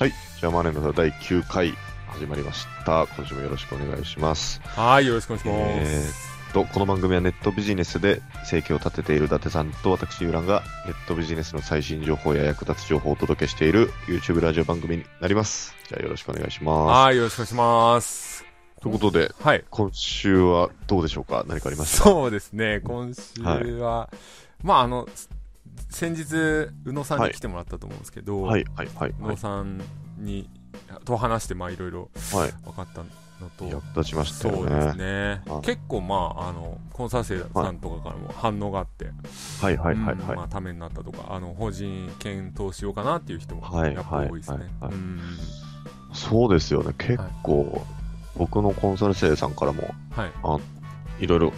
はい。じゃあ、マネーの歌第9回始まりました。今週もよろしくお願いします。はい、よろしくお願いします。えーっと、この番組はネットビジネスで生計を立てている伊達さんと私、ユーランがネットビジネスの最新情報や役立つ情報をお届けしている YouTube ラジオ番組になります。じゃあ、よろしくお願いしまはい、よろしくお願いします。す。ということで、はい。今週はどうでしょうか？何かありましたか？そうですね、今週は、まあ、あの、先日、宇野さんに来てもらったと思うんですけど、はい、はい、はい。宇野さんに、と話して、まあ、いろいろはい。分かったのと、役立ちましたよそうですね。ねあ。結構、まあ、あの、コンサル生さんとかからも反応があって、はい、はい、はい、うんはいまあ、。ためになったとか、あの、法人検討しようかなっていう人も、はいやっぱ多いですね。はいはいはいうんそうですよね。結構、僕のコンサル生さんからも、はい。いろいろ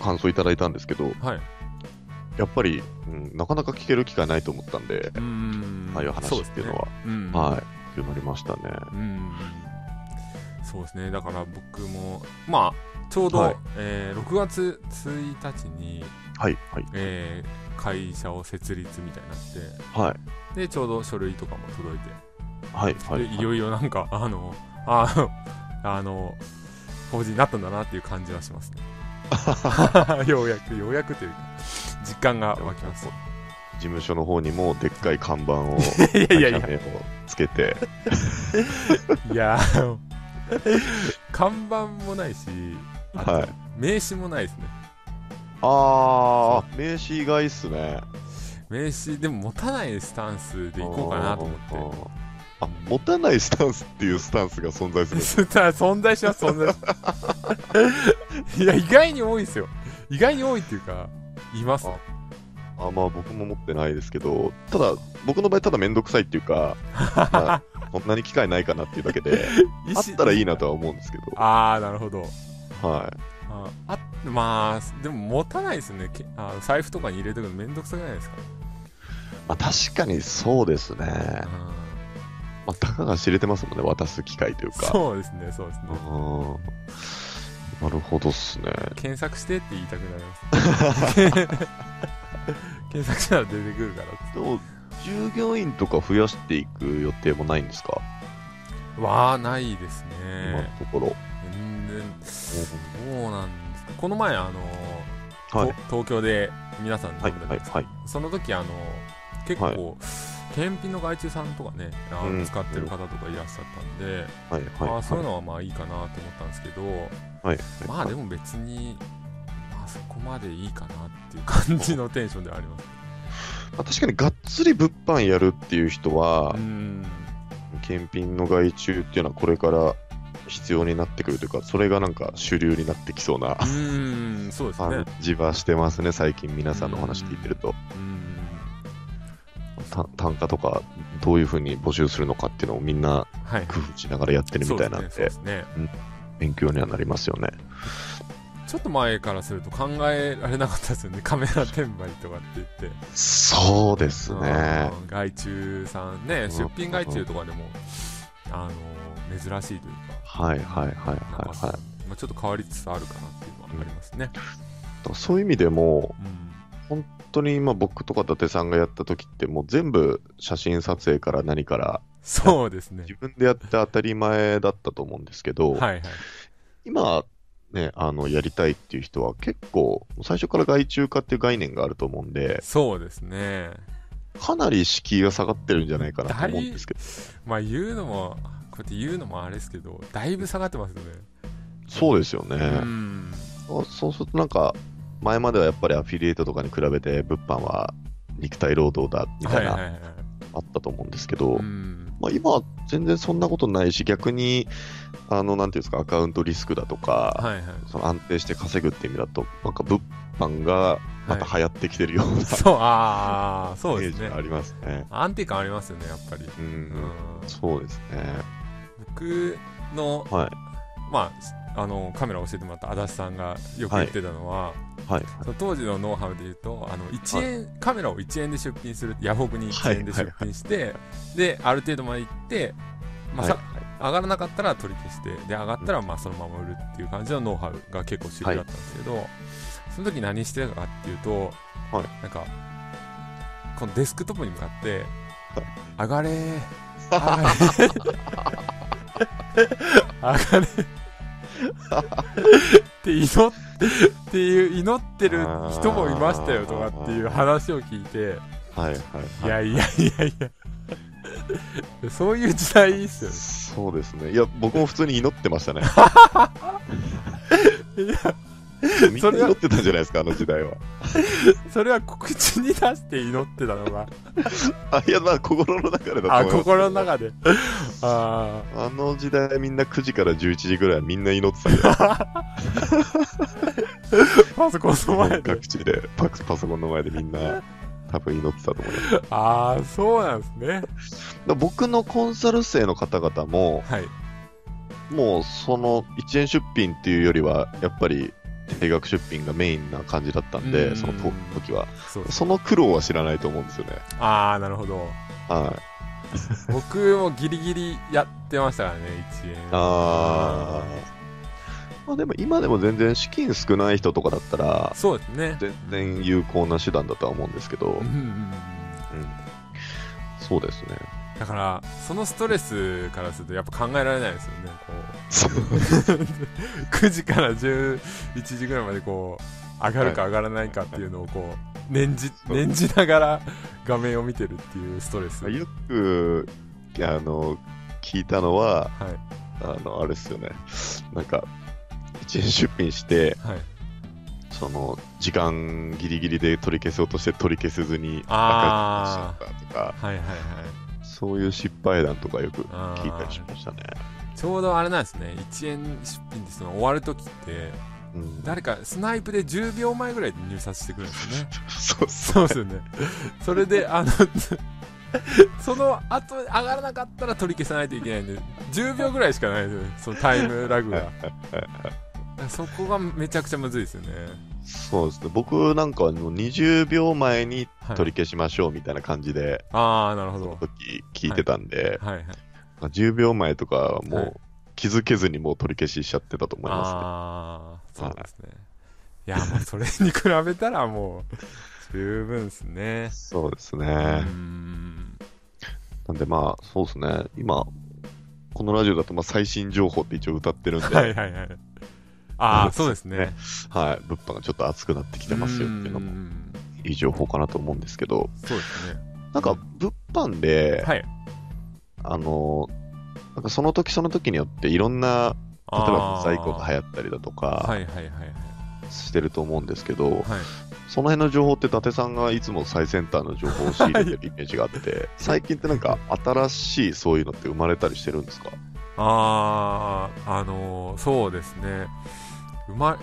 感想いただいたんですけど、はい。やっぱり、うん、なかなか聞ける機会ないと思ったんで、うんああいう話っていうのは、ねうんはい、広まりましたね。うんそうですね。だから僕もまあちょうど、はい。えー6月1日に、はい、はい、えー会社を設立みたいになってはい、でちょうど書類とかも届いて、はい、はい。でい。よいよなんか あのあのあの法人になったんだなっていう感じはしますね。ようやくようやくというか実感が湧きます。事務所の方にもでっかい看板を、いやいやいや。つけて、いや 看板もないしはい名刺もないですねあー、名刺意外っすね。名刺でも持たないスタンスでいこうかなと思って。あ、持たないスタンスっていうスタンスが存在する。存在します存在します いや意外に多いですよ意外に多いっていうかいますねあまあ僕も持ってないですけど、ただ、僕の場合ただめんどくさいっていうか、まあ、こんなに機会ないかなっていうだけで、あったらいいなとは思うんですけど、ああなるほど。はい。ああまあでも持たないですね。けあ財布とかに入れてくるのめんどくさくないですか、まあ確かにそうですね。まあ、たかが知れてますもんね、渡す機会というか。そうですねそうですね。うん。なるほどっすね。検索してって言いたくなります 検索したら出てくるからっつっでも、従業員とか増やしていく予定もないんですか、てわあないです今のねところ。全然そうなんですかこの前あのはい。と東京で皆さん飲んはいだじゃなですか、はいいはい。その時あの結構、検品の外注さんとかねあ使ってる方とかいらっしゃったんで、はいはい。あーそういうのはまあいいかなと思ったんですけど、はい。まあでも別に、まあ、そこまでいいかなっていう感じのテンションではありますまあ、確かにがっつり物販やるっていう人はう、ん。検品の外注っていうのはこれから必要になってくるというか、それがなんか主流になってきそうなうんそうですね。感じはしてますね、最近皆さんのお話聞いてると。単価とかどういうふうに募集するのかっていうのをみんなはい。工夫しながらやってるみたいなんで、そうですねそうですね。勉強にはなりますよね。ちょっと前からすると考えられなかったですよね カメラ転売とかって言ってそうですね。うん外注さんねん出品外注とかでもあの珍しいというかはいはいはいはいはい。まあ、ちょっと変わりつつあるかなっていうのはありますね。だからそういう意味でも、うん。本当に今僕とか伊達さんがやった時ってもう全部写真撮影から何からそうですね自。分でやって当たり前だったと思うんですけど、はいはい。今ね、あの、やりたいっていう人は結構最初から外注化っていう概念があると思うんで、そうですね。かなり敷居が下がってるんじゃないかなと思うんですけど、まあ言うのも、こうやって言うのもあれですけど、だいぶ下がってますよね。そうですよね。うん。そうするとなんか、前まではやっぱりアフィリエイトとかに比べて物販は肉体労働だみたいな。あったと思うんですけど、うん。まあ、今は全然そんなことないし、逆に、あの、なんていうんですか、アカウントリスクだとか、はいはい。その安定して稼ぐっていう意味だと、なんか物販がまた流行ってきてるような、そう、ああ、そうですねイメージがあ。りますね。安定感ありますよね、やっぱり。うん、うん。そうですね。僕の、はい。まあ、あのカメラを教えてもらった足立さんがよく言ってたのは、はい。その当時のノウハウで言うとあの1円、カメラを1円で出品するヤフオクに1円で出品して、である程度まで行って、まあさ上がらなかったら取り消してで上がったらまあそのまま売るっていう感じのノウハウが結構主流だったんですけど、その時何してたかっていうと、はい。なんかこのデスクトップに向かって「上がれー。上がれ上がれ」って祈ってっていう祈ってる人もいましたよとかっていう話を聞いてはいはいいはい。やいやいやいやそういう時代ですよねそうですね。いや、僕も普通に祈ってましたね。い や みんな祈ってたんじゃないですか、あの時代は。それは口に出して祈ってたのが。あ、いや、まあ、心の中でだとあ思います。心の中で。ああの時代みんな9時から11時ぐらいはみんな祈ってたパソコンの前で。各地でパパソコンの前でみんな多分祈ってたと思います。ああそうなんですね。ら僕のコンサル生の方々も、はい。もうその1円出品っていうよりは、やっぱり定額出品がメインな感じだったんうで、ん。その時は。そうですその苦労は知らないと思うんですよね。ああなるほど。はい。僕もギリギリやってましたからね1円。あー。まあでも今でも全然資金少ない人とかだったら、そうですね。全然有効な手段だとは思うんですけど、うんうんうん。うん、そうですね。だからそのストレスからするとやっぱ考えられないですよね。こう。9時から11時ぐらいまでこう上がるか上がらないかっていうのをこう念じ念じながら画面を見てるっていうストレス。はいよく、あの、聞いたのは、はい。あの、あれですよね。なんか、1円出品して、はい。その、時間ギリギリで取り消そうとして取り消せずにあ赤字にしちゃったとか、はいはいはいそういう失敗談とかよく聞いたりしましたね。ちょうどあれなんですね。1円出品ってその終わるときってうん、誰かスナイプで10秒前ぐらいで入札してくるんですよね。そうそう。ですよね。それであの その後上がらなかったら取り消さないといけないんで10秒ぐらいしかないんですよね。そのタイムラグが そこがめちゃくちゃむずいですよね。そうですね。僕なんかはもう20秒前にはい。取り消しましょうみたいな感じで、ああなるほそのど時聞いてたんで、はい。はい。まあ10秒前とかはもはい。う気づけずにもう取り消ししちゃってたと思いまああそうですね。いやもうそれに比べたらもう 十分ですね。す。そうですうね。ん。なんでまあ、そうですね。今、このラジオだとまあ最新情報って一応歌ってるんで、はいはいはいああそうですね。はい、物販がちょっと熱くなってきてますよっていうのもん。いい情報かなと思うんですけど、そうですね。なんか物販で、はい。あの、なんかその時その時によっていろんな、例えば在庫が流い行ったりだとかはいはいはいはい。してると思うんですけど、はい。その辺の情報って伊達さんがいつも最先端の情報を仕入れてるイメージがあって、最近ってなんか新しいそういうのって生まれたりしてるんですか？あああのーそうですねうま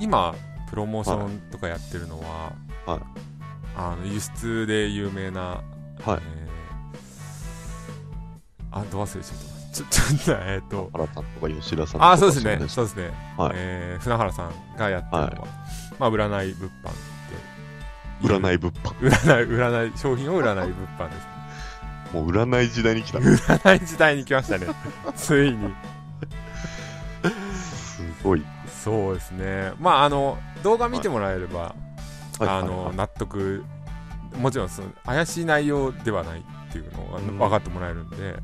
今プロモーションとかやってるのは、はい。あの輸出で有名な、はい。えーあど忘れちゃった。ちょちょっと えっ、と原さんとか吉田さんとかあそうですね。そうですね、はい。えー船原さんがやってるのは、まあ占い物販って占い物販。占い占い商品を占い物販です。もう占い時代に来た。占い時代に来ましたね。ついに。すごい。そうですね。まああの動画見てもらえれば、はい。あはい。はい。の納得もちろんその怪しい内容ではないっていうのがうん。分かってもらえるんで、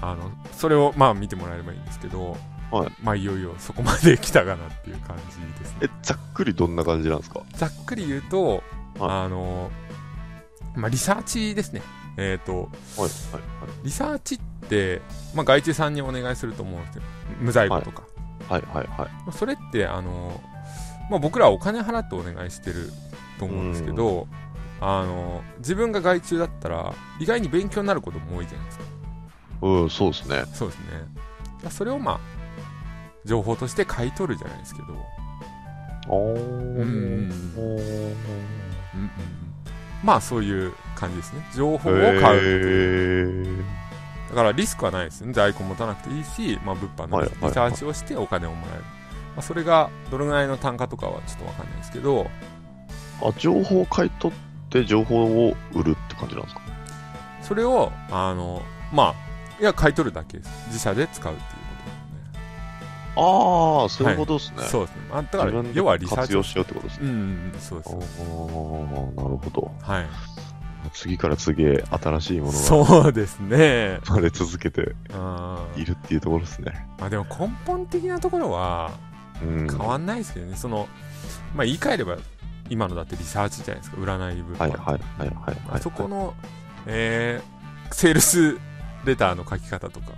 あのそれをまあ見てもらえればいいんですけど、はい。まあいよいよそこまで来たかなっていう感じですね。え、ざっくりどんな感じなんですか？ざっくり言うと、はい。あのまあリサーチですね。えっ、とはい、はい、リサーチって、まあ、外注さんにお願いすると思うんですよ。無在庫とか、はい、はい、はい。まあそれってあの、まあ、僕らはお金払ってお願いしてると思うんですけど、あの自分が外注だったら意外に勉強になることも多いじゃないですか。うん、そうですね。そうですね。だそれをまあ情報として買い取るじゃないですけど、おー。うんおーうん。うん、まあそういう感じですね。情報を買うう。へーだからリスクはないですよね。在庫持たなくていいし、まあ、物販のリはいはいサーチをしてお金をもらえる。まあ、それがどれぐらいの単価とかはちょっとわかんないですけど、あ、情報を買い取って情報を売るって感じなんですか？それを、あの、まあ、いや、買い取るだけです。自社で使うっていうああ、そういうことですね。ことですね。そうですね。まあ、だから要はリサーチを活用しようってことですね。うんうん、そうです。ああ、なるほど。はい。次から次へ新しいものがそうですね。生まれ続けているっていうところですね。まあでも根本的なところはうん。変わんないですけどね。その、まあ言い換えれば、今のだってリサーチじゃないですか。占い部分。はいはいはいはいはい。あそこの、えー、セールスレターの書き方とか、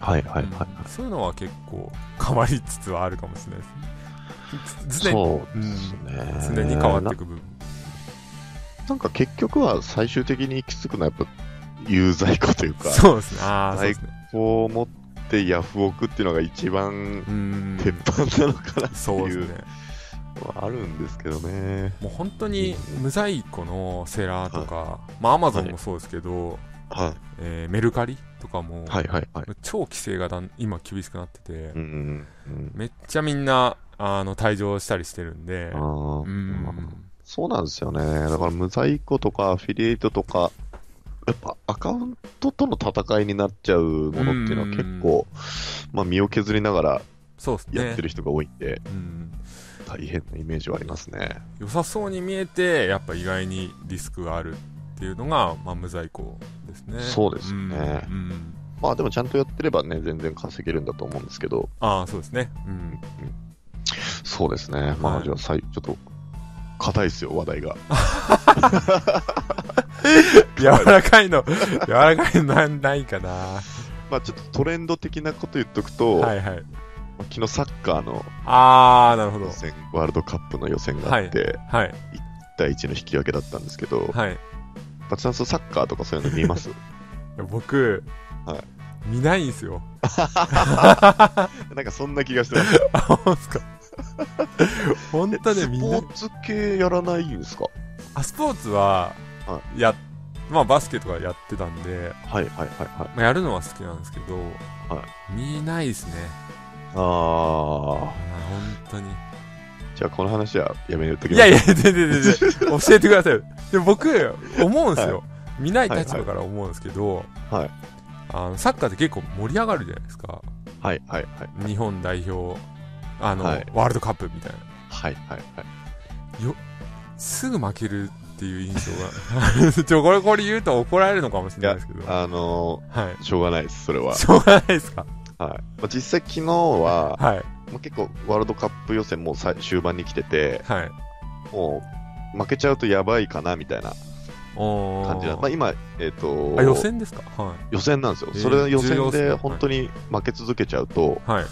はいはいはい。うんそういうのは結構変わりつつはあるかもしれないですね。常にそうですね。常に変わっていく部分。ななんか結局は最終的に行き着くのはやっぱ有罪庫というか、そうですね。ああ、そうですね。こう持ってヤフオクっていうのが一番うん。鉄板なのかなっていうあるんですけどね。もう本当に無在庫のセラーとか、まあアマゾンもそうですけど、はえーメルカリとかも、いはいはいはい。超規制がだん今厳しくなってて、うんうんうん。めっちゃみんなあの退場したりしてるんでうん、そうなんですよね。だから無在庫とかアフィリエイトとか、やっぱアカウントとの戦いになっちゃうものっていうのは結構、まあ身を削りながら。やってる人が多いんで、うん大変なイメージはありますね。良さそうに見えて、やっぱ意外にリスクがあるっていうのが、まあ、無在庫ですね。そうですねうんうんまあでもちゃんとやってればね、全然稼げるんだと思うんですけど、ああ、そうですね。うん。そうですね。まあはいじゃあさい、ちょっと、硬いですよ、話題が。柔らかいの、柔らかいのなんないかな。まあちょっとトレンド的なこと言っとくと、はいはい。まあ昨日サッカーのああ、なるほどワールドカップの予選があって、はい。1対1の引き分けだったんですけど、はい。パチさんサッカーとかそういうの見ます？僕、はい見ないんすよ。なんかそんな気がしてます。あ、ほんすか？本当ね、スみんなポ。ーツ系やらないんですか？あ、スポーツはは、や、まあバスケとかやってたんで、はいはいはいはい。まあ、やるのは好きなんですけど、は見ないですね。ああ、あ本当に。じゃあこの話はやめときいやいや、全然全然、教えてくださいよ。でも僕、思うんですよ。見ない立場から思うんですけど、はいあのサッカーって結構盛り上がるじゃないですか。はいはいはい。日本代表、あの、はいワールドカップみたいな。はいはいはい。すぐ負けるっていう印象が。ちょ、これ、これ言うと怒られるのかもしれないですけど。あのはー、しょうがないです、それは。い。しょうがないですか？はい。まあ、実際昨日は、はい。まあ、結構ワールドカップ予選もう最終盤に来てて、はい。もう負けちゃうとやばいかなみたいな感じな。まあ今、えっ、とあ、予選ですか？は予選なんですよ。えーそれ予選で本当に負け続けちゃうと、い。はい。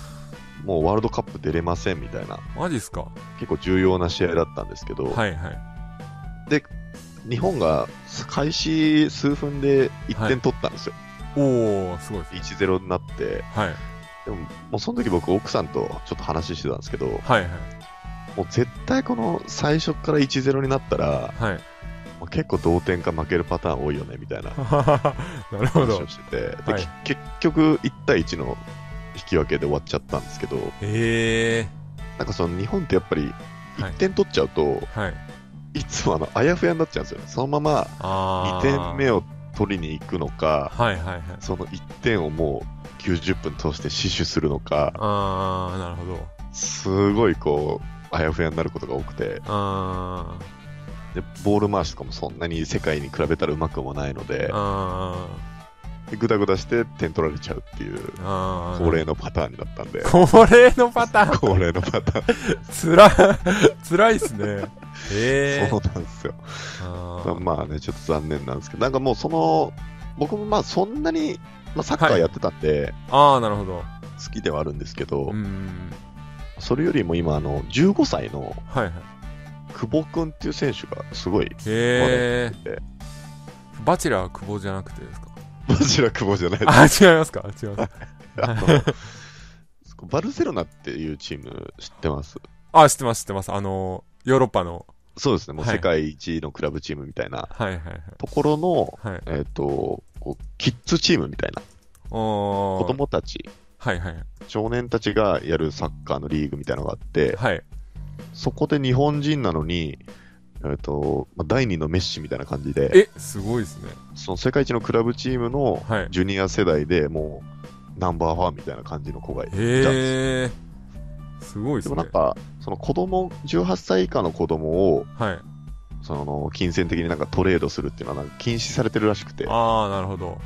もうワールドカップ出れませんみたいな、マジっすか？結構重要な試合だったんですけど、はいはい。日本が開始数分で1点取ったんですよ。おー、すごいです。1-0になって、はい。でも、もうその時僕奥さんとちょっと話してたんですけど、はいはい。もう絶対この最初から1-0になったら、はい。結構同点か負けるパターン多いよねみたいな なるほど話を。してて、ではいき結局1対1の引き分けで終わっちゃったんですけど、えなんかその日本ってやっぱりはい1点取っちゃうと、ー。はい。い、つもあのあやふやになっちゃうんですよね。そのままあ2点目を取りに行くのか、はいはいはい。その1点をもう90分通して死守するのか、あー、なるほど。すごいこう、あやふやになることが多くて、あでボール回しとかもそんなに世界に比べたらうまくもないのでー。、あでぐだぐだして点取られちゃうっていう。恒例のパターンになったんで、恒例のパターン。恒例のパターン。つら、つらいっすね。えそうー。なんですよ。まあね、ちょっと残念なんですけど、なんかもうその、僕もまあそんなに、まあ、サッカーやってたんで、あー、なるほど。好きではあるんですけど、うん。それよりも今、あの、15歳のはいはい。久保君っていう選手がすごいえ話題になってて、ー。バチェラー久保じゃなくてですか？バジラ久保じゃないあ、違いますか？違います。あのバルセロナっていうチーム知ってます？あ、知ってます知ってます。あの、ヨーロッパの。そうですね、もうはい世界一のクラブチームみたいなはいはいはい。ところの、はい。えっ、と、こうキッズチームみたいな子子供たち、はいはい。少年たちがやるサッカーのリーグみたいなのがあって、はい。そこで日本人なのに、えっと、まあ第二のメッシみたいな感じで、え、すごいですね。その世界一のクラブチームのはいジュニア世代でもうナンバーワンみたいな感じの子がいたんですよ。へえ。すごいでねですもなん。か、その子供、18歳以下の子供を、はい。その、金銭的になんかトレードするっていうのはなんか禁止されてるらしくて、ああ、なるほど。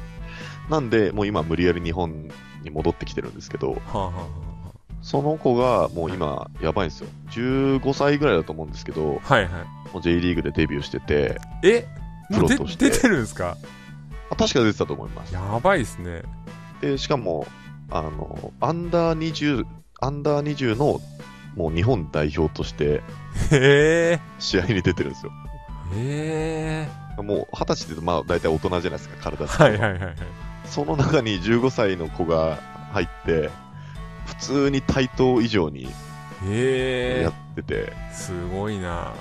なんで、もう今無理やり日本に戻ってきてるんですけど、はあ、はあはその子がもう今、やばいんですよ。15歳ぐらいだと思うんですけど、あ、はいはい。もう J リーグでデビューしてて、え？プロとして出てるんですか？あ確か出てたと思います。やばいですね。で、しかも、あの、アンダー20、アンダー20の、もう日本代表としてへえ。試合に出てるんですよ。へえ。もう二十歳って言うとまあ大体大人じゃないですか、体はいはいはい。その中に15歳の子が入って、普通に対等以上にやっ。てて、すごいな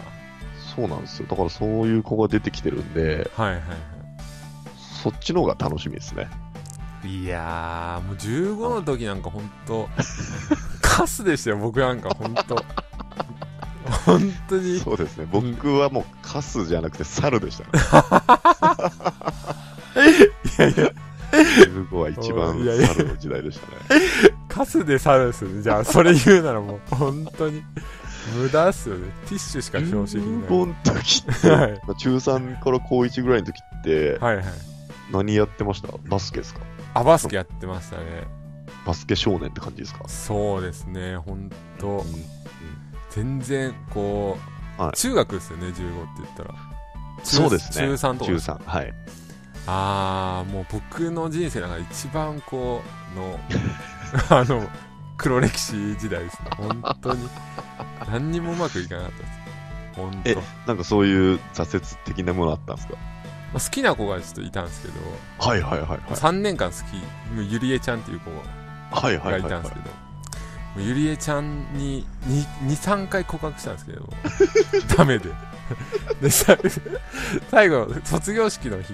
そうなんですよ。だからそういう子が出てきてるんで、はいはいはそっちの方が楽しみですね。い。いやー、もう15の時なんかほんと、カスでしたよ、僕なんかほんと。本当に。そうですね。僕はもうカスじゃなくて猿でしたね。いやいや、15は一番猿の時代でしたね。カスで猿ですよね。じゃあ、それ言うならもう、本当に。無駄っすよね。ティッシュしか表紙品ない。15の時って、はいまあ中3から高1ぐらいの時って、はいはい。何やってました？バスケですか？あ、バスケやってましたね。バスケ少年って感じですか？そうですね、本当うん全然、こう、はい中学ですよね、15って言ったら。中そうですね。中3とか中です。3。はい。あー、もう僕の人生の中で一番こう、の、あの、黒歴史時代ですね。本当に。何にもうまくいかなかったです。本え当。なんかそういう挫折的なものあったんですか？まあ好きな子がちょっといたんですけど、はいはいはいはい。3年間好き、ゆりえちゃんっていう子はいはいはいはいがいたんですけど、ゆりえちゃんに2、3回告白したんですけど、ダメで。で、さ最後、卒業式の日、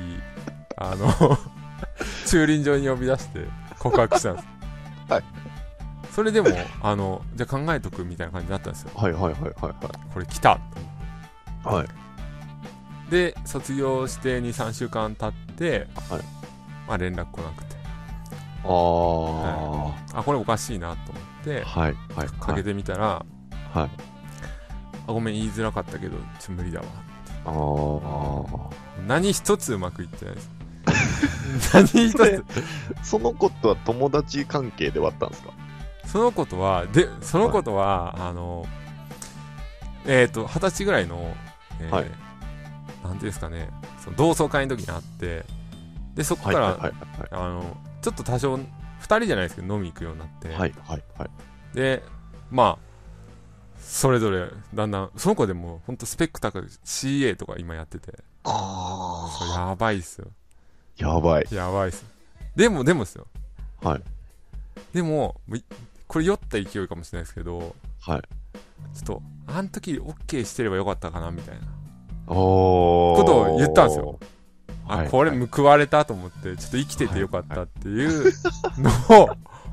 あの、駐輪場に呼び出して告白したんです。はい。それでも、あの、じゃあ考えとくみたいな感じになったんですよ。はいはいはいはいはい。これ来たはい。で、卒業して2、3週間経って、はいまあ連絡来なくて、ああ、はあ、これおかしいなと思ってい、、はいはい。かけてみたら、はい。あ、ごめん、言いづらかったけど、ちょ、無理だわ。ああ。何一つうまくいってないです。何一つ。その子とは友達関係ではあったんですか？その子とは、で、その子とは、あの、えっ、と、二十歳ぐらいの、えーはいなんていうんですかね、その同窓会の時に会って、で、そこから、はいはいはいあの、ちょっと多少、二人じゃないですけど、飲み行くようになって、はい。はいはいはい。で、まあ、それぞれ、だんだん、その子でも、ほんとスペック高い CA とか今やってて、やばいっすよ。あ。やばい。やばいっす。でも、でもですよ。はい。でも、これ酔った勢いかもしれないですけど、はい。ちょっと、あの時 OK してればよかったかな、みたいな。おー。ことを言ったんですよ。あ、はいこれ報われたと思って、ちょっと生きててよかったっていうのを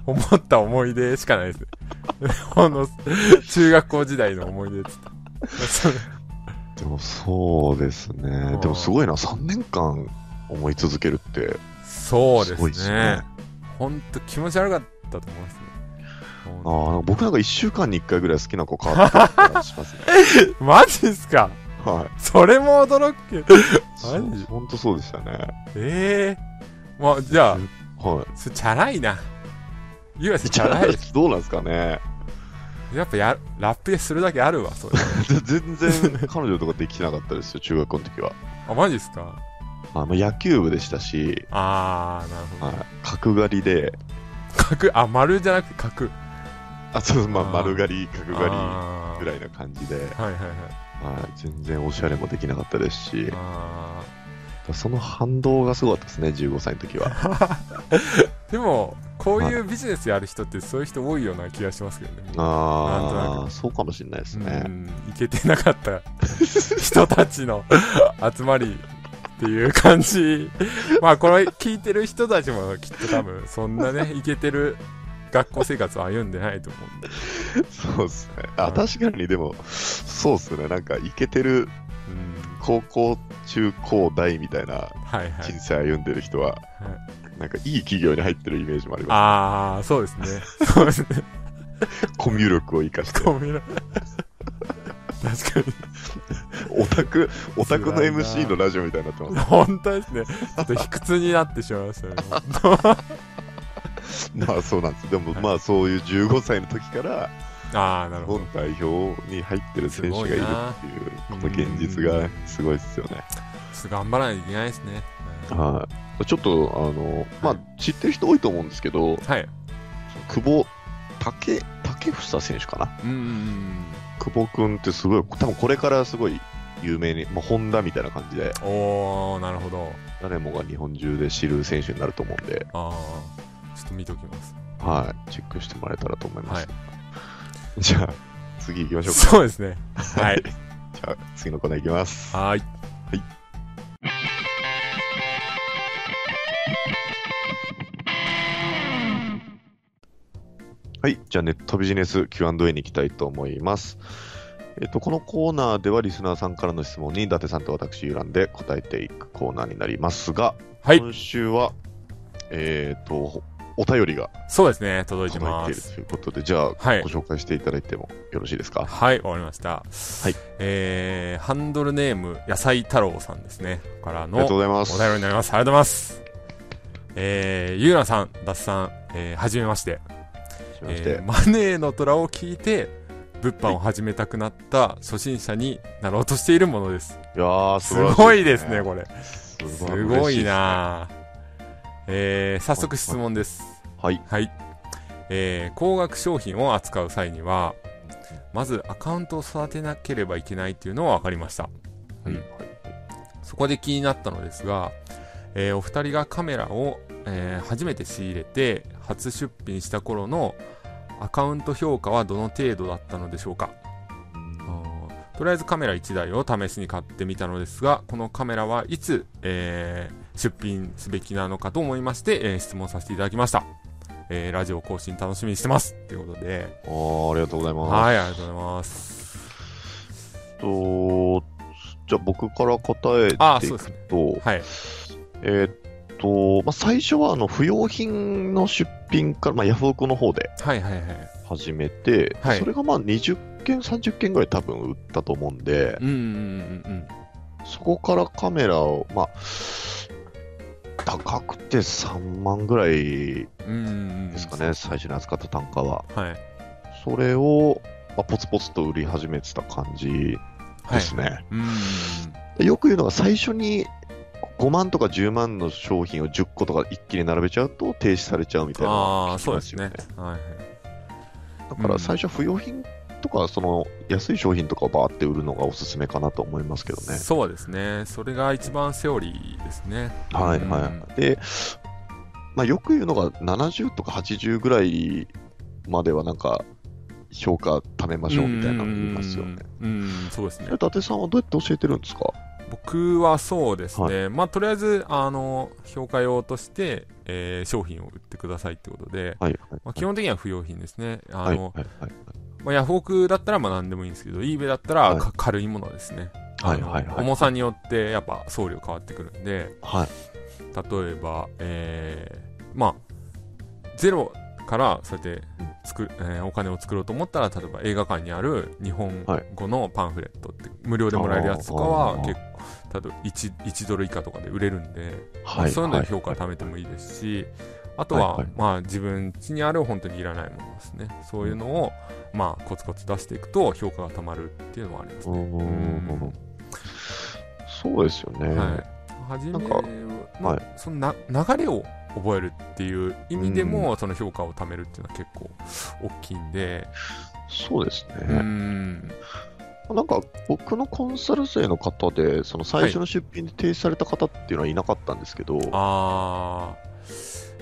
思った思い出しかないです。この、中学校時代の思い出っつって。それでもそうですねん。でもすごいな、3年間思い続けるって。そうですごいっすねね。ほんと気持ち悪かったと思いますね。あ僕なんか1週間に1回ぐらい好きな子変わったしますね。マジっすか？はい。それも驚く けど。マジ？ほんとそうでしたね。ええまあ、じゃあ、はそれチャラいな。ゆうやい。さんチャラい。どうなんですかね。やっぱや、ラップでするだけあるわ、それ。全然彼女とかできなかったですよ、中学校の時は。あ、マジっすか？あの野球部でしたし、あー、なるほど。はい、角刈りで、角、あ、丸じゃなくて角。あ、そう、まあ、丸刈り、角刈りぐらいな感じで、はいはいはい。はい、全然おしゃれもできなかったですし、あその反動がすごかったですね、15歳の時は。ー でも、こういうビジネスやる人ってそういう人多いような気がしますけどね。ああ、そうかもしれないですうね。ん、いけてなかった人たちの集まりっていう感じ。まあこれ聞いてる人たちもきっと多分そんなね、いけてる学校生活を歩んでないと思うんで。そうっすね。あ、確かにでも、そうっすね。なんか、イケてるうん。高校、中高大みたいなはいはい。人生歩んでる人は、はいなんかいい企業に入ってるイメージもありまああ、そうですね。そうですね。す。コミュ力を生かして。コミュ確かに。オタク、オタクの MC のラジオみたいになってます。本当ですね。ちょっと卑屈になってしまいましたね。まあそうなんです。でもはいまあそういう15歳の時から、ああ、なる日ほど本。代表に入ってる選手がいるっていう、この現実がすごいですよね。ちょっと頑張らないといけないですね。うんはい。ちょっと、あの、まあ知ってる人多いと思うんですけど、はい。久保竹、竹房選手かな？うんうんうん。久保君ってすごい、多分これからすごい有名に、まあ、ホンダみたいな感じで、おー、なるほど。誰もが日本中で知る選手になると思うんで、ああ、ちょっと見ときます。はい、チェックしてもらえたらと思います。はいじゃあ、次行きましょうか。そうですね。はい。じゃあ、次のコーナー行きます。はーい。はい、じゃあネットビジネス Q&A に行きたいと思います。えっと、このコーナーではリスナーさんからの質問に伊達さんと私、ゆらんで答えていくコーナーになりますが、はい。今週は、えっと、お便りがそうですね。届いてます。ということで、じゃあ、はいご紹介していただいてもよろしいですか？はい、わかりました。はい。えー、ハンドルネーム、野菜太郎さんですね。からありがとうのございます。お便りになります。ありがとうございます。えー、ゆうらさん、ダスさん、えー、はじめまして。しましてえーマネーの虎を聞いて、物販を始めたくなった初心者になろうとしているものです。いやー、すごいですね、これ。すすごいなえー、早速質問です。はい。はい。えー、高額商品を扱う際には、まずアカウントを育てなければいけないっていうのは分かりました。はい。うんそこで気になったのですが、えーお二人がカメラを、えー初めて仕入れて初出品した頃のアカウント評価はどの程度だったのでしょうか？とりあえずカメラ1台を試しに買ってみたのですがこのカメラはいつ、えー出品すべきなのかと思いまして、えー質問させていただきました、えーラジオ更新楽しみにしてます。ということで。あーありがとうございます。はいありがとうございます。と、じゃあ僕から答えていくあーそうですね。と、はい。えーっと、まあ、最初はあの不用品の出品から、まあ、ヤフオクの方ではいはいはい。始めて、はい。それがまあ20件、30件ぐらい多分売ったと思うんで、うんうんうんうんそこからカメラを、まあ、高くて3万ぐらいうんうんうんうん。ですかね、最初に扱った単価は。はい。それを、まあ、ポツポツと売り始めてた感じですね。うんうんうん。でよく言うのが最初に5万とか10万の商品を10個とか一気に並べちゃうと停止されちゃうみたいなのああ、そうですね。ね。はいはい。だから最初不用品とかその安い商品とかをバーって売るのがおすすめかなと思いますけどね。そうですね。それが一番セオリーですね。はいうんはい。で、まあ、よく言うのが70とか80ぐらいまではなんか評価貯めましょうみたいなの言いますよね。うん。うん、そうですねえ。伊達さんはどうやって教えてるんですか？僕はそうですね。まあ、とりあえず、あの、評価用として、えー商品を売ってくださいってことで、はいはい。まあ、基本的には不用品ですね。あはいの、はいはいまあ、ヤフオクだったらまあ何でもいいんですけど、eBay だったら軽いものですね。はいはいはい重さによってやっぱ送料変わってくるんで、はい。例えば、えーまあ、ゼロからそうやって作る、えーお金を作ろうと思ったら、例えば映画館にある日本語のパンフレットって無料でもらえるやつとかは結構、例えば 1, 1ドル以下とかで売れるんで、まはい。あそういうのはいで評価を貯めてもいいですし、あとは、はいはいまあ自分家にある本当にいらないものですね。そういうのを、まあコツコツ出していくと評価が貯まるっていうのもありますね。うそうですよね。はい。めはいそのな流れを覚えるっていう意味でも、その評価を貯めるっていうのは結構大きいんで、そうですね。うん。なんか僕のコンサル生の方で、その最初の出品で停止された方っていうのはいなかったんですけど、あー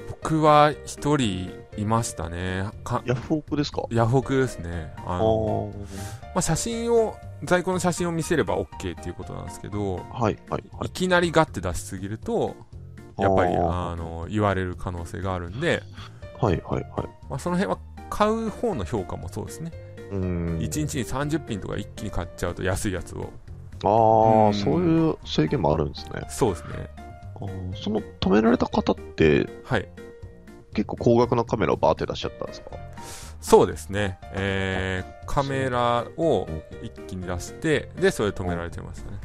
僕は一人いましたね。かヤフオクですか？ヤフオクですね。ああの、ーまあ、写真を、在庫の写真を見せれば OK っていうことなんですけど、はい、はい、はいい。きなりガッて出しすぎると、やっぱり、あの、言われる可能性があるんで、はい、はい、はい。まあ、その辺は買う方の評価もそうですね。うーん。1日に30品とか一気に買っちゃうと安いやつを。ああ、うんそういう制限もあるんですね。そうですね。その止められた方って、はい。結構高額なカメラをバーって出しちゃったんですか？そうですね。えー、カメラを一気に出して、で、それ止められてましたね。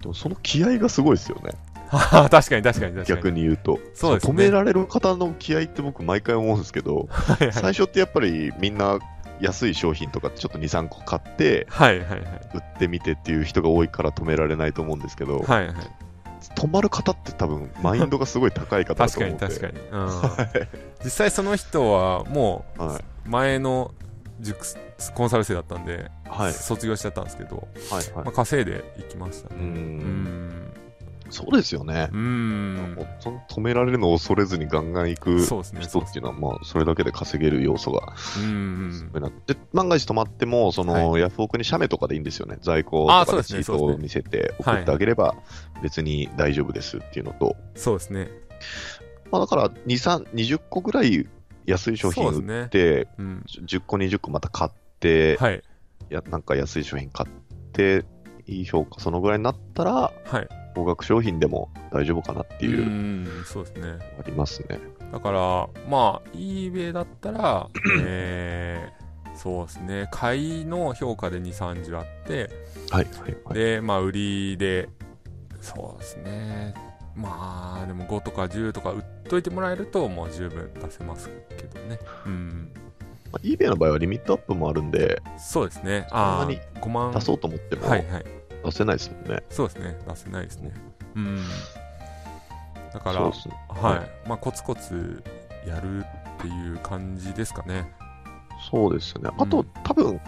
でもその気合がすごいですよね。確かに確かに確かに。逆に言うと。そうですね止められる方の気合って僕毎回思うんですけど、はいはい最初ってやっぱりみんな安い商品とかちょっと2、3個買って、はいはいはい。売ってみてっていう人が多いから止められないと思うんですけど、はいはい。止まる方って多分マインドがすごい高い方だ確かと思うんで。に確かに。うん、実際その人はも。う前の塾コンサル生だったんで、はい。卒業しちゃったんですけど、はい。はいまあ、稼いでいきましたう。ね。うんん。そうですよねう。ん。止められるのを恐れずにガンガン行く。人っていうのは、まあ、それだけで稼げる要素がうんで、万が一止まっても、その、ヤフオクに写メとかでいいんですよね。在庫とかレシートを見せて送ってあげれば、別に大丈夫ですっていうのと、そうですね。まあ、だから、2、3、20個ぐらい安い商品売っ。て、うん。10個、20個また買って、はい。やなんか安い商品買って、いい評価、そのぐらいになったら、はい。高額商品でも大丈夫かなっていう、ん。そうですね。ありますね。だから、まあ、eBay だったら、えー、そうですね。買いの評価で2、30あって、はい、はい、はい。で、まあ、売りで、そうですね。まあ、でも5とか10とか売っといてもらえると、もう十分出せますけどね。うん。まあ、eBay の場合はリミットアップもあるんで、そうですね。あー5万。出そうと思ってもはいはい。出せないですもんね。そうですね。出せないですね。うん。だから、ね。はい。まあ、コツコツやるっていう感じですかね。そうですね。あと、うん多分、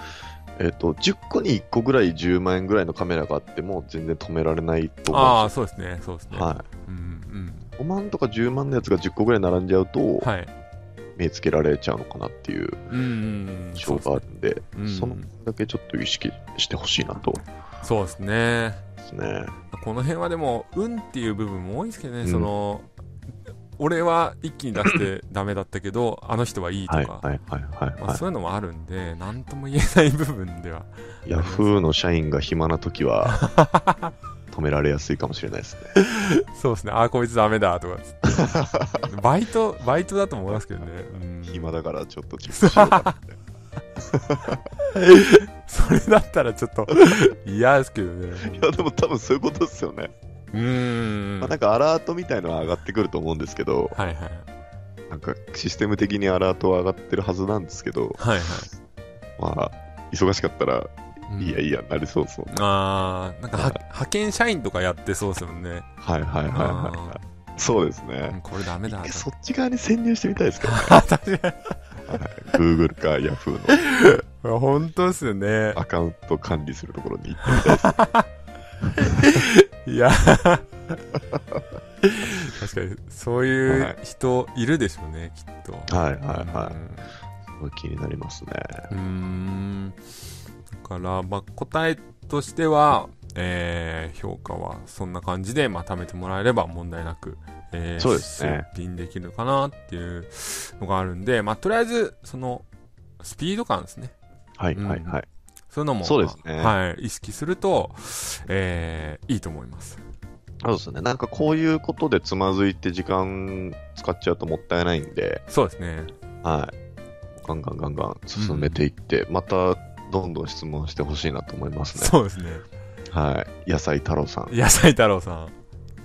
えっ、と、10個に1個ぐらい10万円ぐらいのカメラがあっても全然止められないと思ああ、そうですね。そうですね。よ。はうんい。5万とか10万のやつが10個ぐらい並んじゃうと、うん。はい。目つけられちゃうのかなっていううんうん。印象があるんで、うんそのだけちょっと意識してほしいなとそうですね。ですね。この辺はでも、運っていう部分も多いですけどね。うんその、俺は一気に出して ダメだったけど、あの人はいいとか。そういうのもあるんで、なんとも言えない部分では。い、ヤフーの社員が暇な時は、止められやすいかもしれないですね。そうですね。あ、こいつダメだとか。バイト、バイトだと思いますけどね。うん、暇だからちょっとチェックしようかなって。それだったらちょっと 嫌ですけどね。いや、でも多分そういうことですよね。うーん。まあ、なんかアラートみたいのは上がってくると思うんですけど、はいはい。なんかシステム的にアラートは上がってるはずなんですけど、はいはい。まあ、忙しかったら、うんいやいや、なりそうですもんね。あー、なんかは派遣社員とかやってそうですもんね。はいはいはいはいはい。そうですうんね。これダメだと。そっち側に潜入してみたいですけどね。確かに。Google か Yahoo の 本当ですよね。アカウント管理するところに行ってみたいです。いや。確かに、そういう人いるでしょうね、きっと。はいはいはいうんすごい気になりますね。うーん。だから、まあ、答えとしては、えー、評価はそんな感じで、まあ、貯めてもらえれば問題なく、えー、そうですね出品できるかなっていうのがあるんで、まあ、とりあえず、その、スピード感ですね。はいはいはい。そういうのも、そうですねはい、意識すると、えー、いいと思います。そうですね。なんかこういうことでつまずいて時間使っちゃうともったいないんで、そうですね。はい。ガンガンガンガン進めていって、またどんどん質問してほしいなと思いますね。そうですね。はい。野菜太郎さん。野菜太郎さん。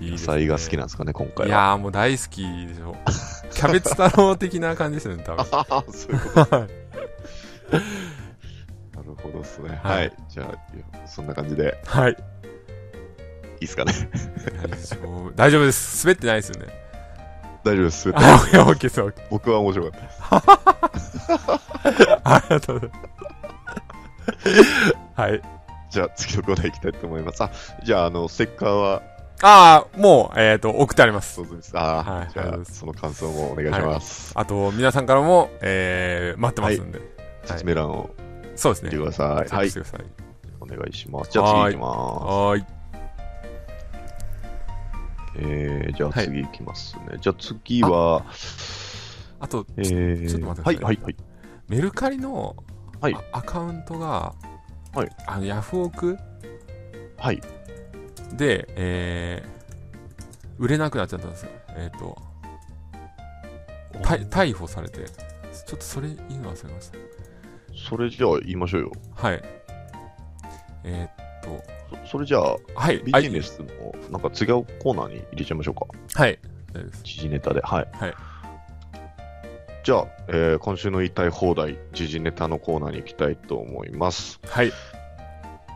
いい野菜が好きなんですかね、今回は。いやーもう大好きでしょ。キャベツ太郎的な感じですよね、多分。ああ、そういうこと。は いなるほどですね。ははいい。じゃあ、そんな感じではい。いいですかね。大丈夫です。滑ってないですよね。大丈夫です。あ、オッケー、オッケーです。オッケ僕は面白かったです。ーありがとうございます。はい。じゃあ、次のコーナー行きたいと思います。あ、じゃあ、あの、ステッカーはああ、もう、えっ、と、送ってあります。そうです。ああ、はいじゃあ、その感想もお願いします。あと、皆さんからも、えー、待ってますんで。説明欄をそうですね。見てください。はい。お願いします。じゃあ次行きます。はーい。えー、じゃあ次行きますね。じゃあ次は、あと、えー、ちょっと待ってくださいはい、はい、はい。メルカリの、はいあアカウントが、はいあのヤフオク？はい。で、えー、売れなくなっちゃったんですよ。えっ、と、た逮捕されて、ちょっとそれ言うの忘れました。それじゃあ言いましょうよ。はい。えーっと、そそれじゃあ、はい。ビジネスのなんか違うコーナーに入れちゃいましょうか。あはい。時事ネタで。はい。はい。じゃあ、えー今週の言いたい放題、時事ネタのコーナーに行きたいと思います。はい。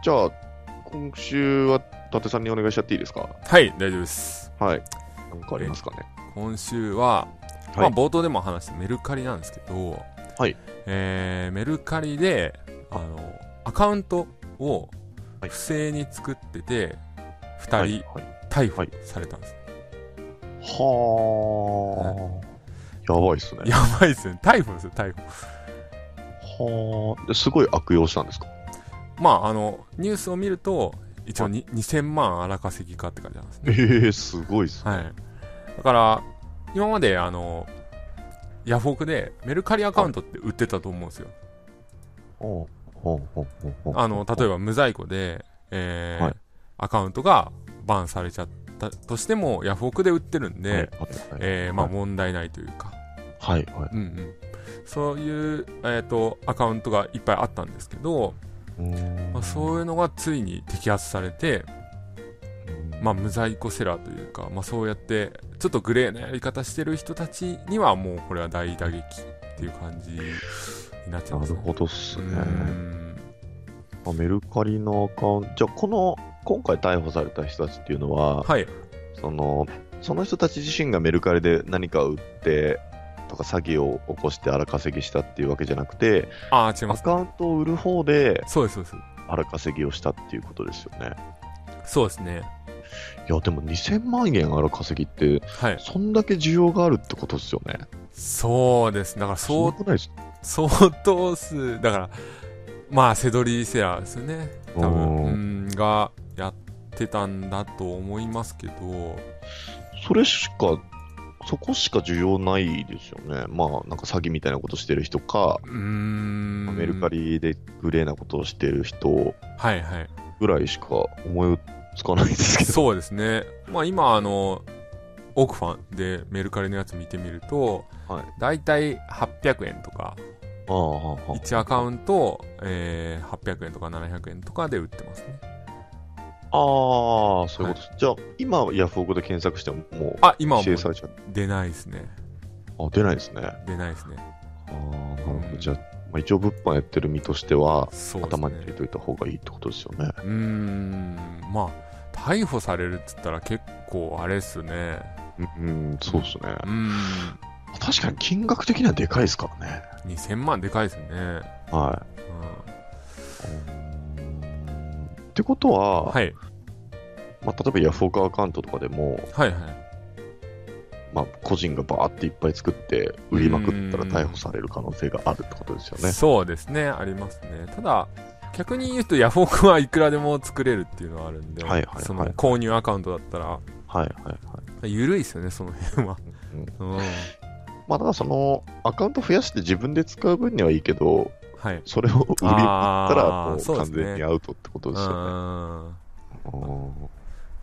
じゃあ、今週は伊達さんにお願いしちゃっていいですか？はい、大丈夫です。はい。なんかありますかね？今週は、まあ、はい冒頭でも話したメルカリなんですけど、はい。えー、メルカリで、あの、アカウントをはい不正に作ってて、はい。二人はい逮捕はいされたんです。はあ、やばいっすね。やばいですね。逮捕ですよ、逮捕。はあ、ですごい悪用したんですか？まあ、あの、ニュースを見ると、一応に2000万荒稼ぎかって感じなんですね。ええすごいっすね。はい。だから、今まで、あの、ヤフオクでメルカリアカウントって売ってたと思うんですよ。ほうほうほうほうほうあの、例えば無在庫で、えーはいアカウントがバンされちゃったとしても、ヤフオクで売ってるんで、はいはいえーまあはい問題ないというか、はいはいうんうん。そういう、えっ、と、アカウントがいっぱいあったんですけど、まあ、そういうのがついに摘発されて、まあ、無在庫セラーというか、まあ、そうやってちょっとグレーなやり方してる人たちにはもうこれは大打撃っていう感じになっちゃうんですね。なるほどっすうね。んまあメルカリのアカウント、じゃあこの、今回逮捕された人たちっていうのは、はい。その、その人たち自身がメルカリで何かを売って、とか詐欺を起こして荒稼ぎしたっていうわけじゃなくて、ああ、違います。アカウントを売る方でそうです、そうです。荒稼ぎをしたっていうことですよね。そうですね。いや、でも2000万円荒稼ぎって、はい。そんだけ需要があるってことですよね。そうです。だからす相ごくないです相当数、だから、まあ、セドリーセラーですよね。多分、がやってたんだと思いますけど、それしか、そこしか需要ないですよね。まあ、なんか詐欺みたいなことしてる人か、うーん。メルカ。リでグレーなことをしてる人はいはい。ぐらいしか思いつかないですけど。そうですね。まあ今、あの、オークファンでメルカリのやつ見てみると、はい。だいたい800円とか、ああ、はあ、はあ。1アカウント、えー、800円とか700円とかで売ってますね。ああ、そういうことです。じゃあ、今、ヤフオクで検索しても、もう、あ、今はもう。出ないですね。あ、出ないですね。出ないですね。ああ、なるほど。うんじゃあ、まあ、一応、物販やってる身としては、ね。頭に入れといた方がいいってことですよね。うーん、まあ、逮捕されるっつったら結構あれっすね。うん、うんそうですね。うーん、確かに金額的にはでかいですからね。2000万でかいですね。はい。ってことうん、は、はい、まあ、例えばヤフオクアカウントとかでも、はい、はい。まあ、個人がバーっていっぱい作って売りまくったらうん逮捕される可能性があるってことですよね。そうですね、ありますね。ただ、逆に言うとヤフオクはいくらでも作れるっていうのはあるんで、はいはいはいその購入アカウントだったら、はいはいはい。緩いですよね、その辺は。うん。まあ、だからその、アカウント増やして自分で使う分にはいいけど、はい。それを売り売ったらもう完全にアウトってことうですよね。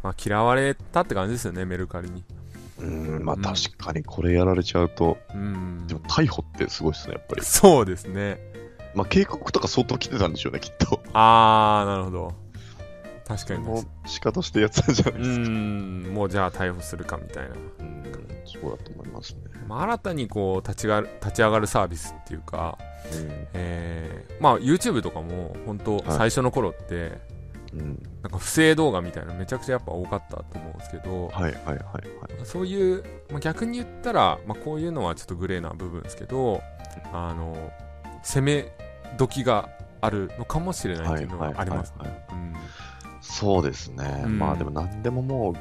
まあ、嫌われたって感じですよね、メルカリに。うん、まあうん確かにこれやられちゃうと、うんで。も逮捕ってすごいですね、やっぱり。そうですね。まあ警告とか相当来てたんでしょうね、きっと。あー、なるほど。確かにもう仕方してやってたんじゃないに。うですか。ん、もうじゃあ逮捕するかみたいな。うん、そうだと思いますね。まあ、新たにこう立ちが立ち上がるサービスっていうか、うんえー、まあ YouTube とかも本当はい最初の頃って、うん、なんか不正動画みたいなのめちゃくちゃやっぱ多かったと思うんですけど、はいはいはいはい。そういう、まあ、逆に言ったら、まあ、こういうのはちょっとグレーな部分ですけど、あの攻め時があるのかもしれないっていうのはありますね。そうですね。うんまあでも何でももう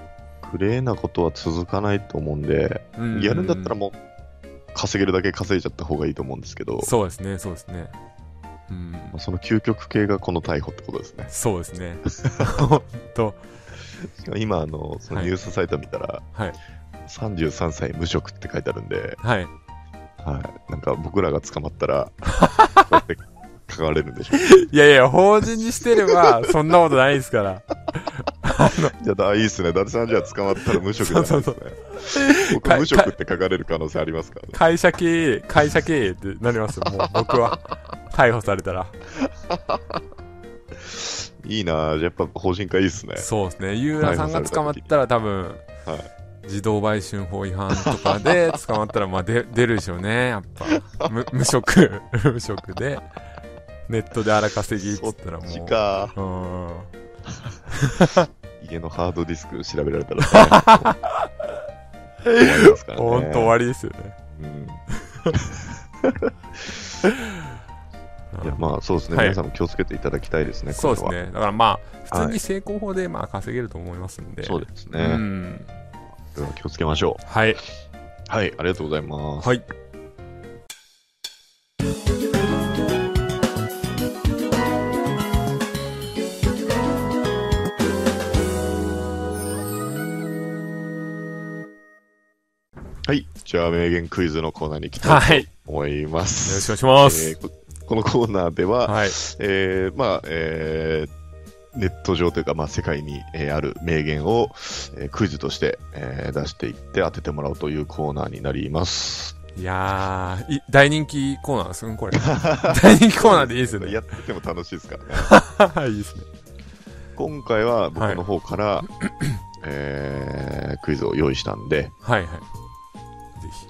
プレーなことは続かないと思うんで、うんやるんだったらもう、稼げるだけ稼いじゃった方がいいと思うんですけど、そうですね、そうですね。うん。まあその究極系がこの逮捕ってことですね。そうですね。ほんと。しかも今、あの、そのニュースサイト見たら、はい。33歳無職って書いてあるんで、はい。はい。なんか僕らが捕まったら、こうやって書かれるんでしょう。いやいや、法人にしてれば、そんなことないですから。じゃあ、あいいっすね。伊達さんじゃあ捕まったら無職じゃないですね。僕か無職って書かれる可能性ありますからね。会社経営、会社経営ってなりますよ、もう僕は。逮捕されたら。いいなやっぱ法人化いいっすね。そうですね。ユーラさんが捕まったら多分、はい児童売春法違反とかで 捕まったら、まあ出出るでしょうね、やっぱ。無 無職、無職で、ネットで荒稼ぎって言ったらもう。そっちか。うん。家のハードディスク調べられたら、ね、終わりますからね。ほんと終わりですよね。うん。いや、まあそうですね、はい皆さんも気をつけていただきたいですね、そうです。ね。だからまあ、普通に成功法でまあ稼げると思いますんで。そうですうね。ん。これは気をつけましょはい。う。はい、ありがとうございます。はい。はい。じゃあ、名言クイズのコーナーに行きたいはい。よと思います。ろしくお願いします。えーここのコーナーでは、はい。えーまあ、えーネット上というか、まあ、世界に、えーある名言を、えークイズとして、えー出していって当ててもらうというコーナーになります。いやー、い大人気コーナーですね、これ。大人気コーナーでいいですよね。やってても楽しいですからね。はい、いいですね。今回は僕の方から、えークイズを用意したんで、はい、はい。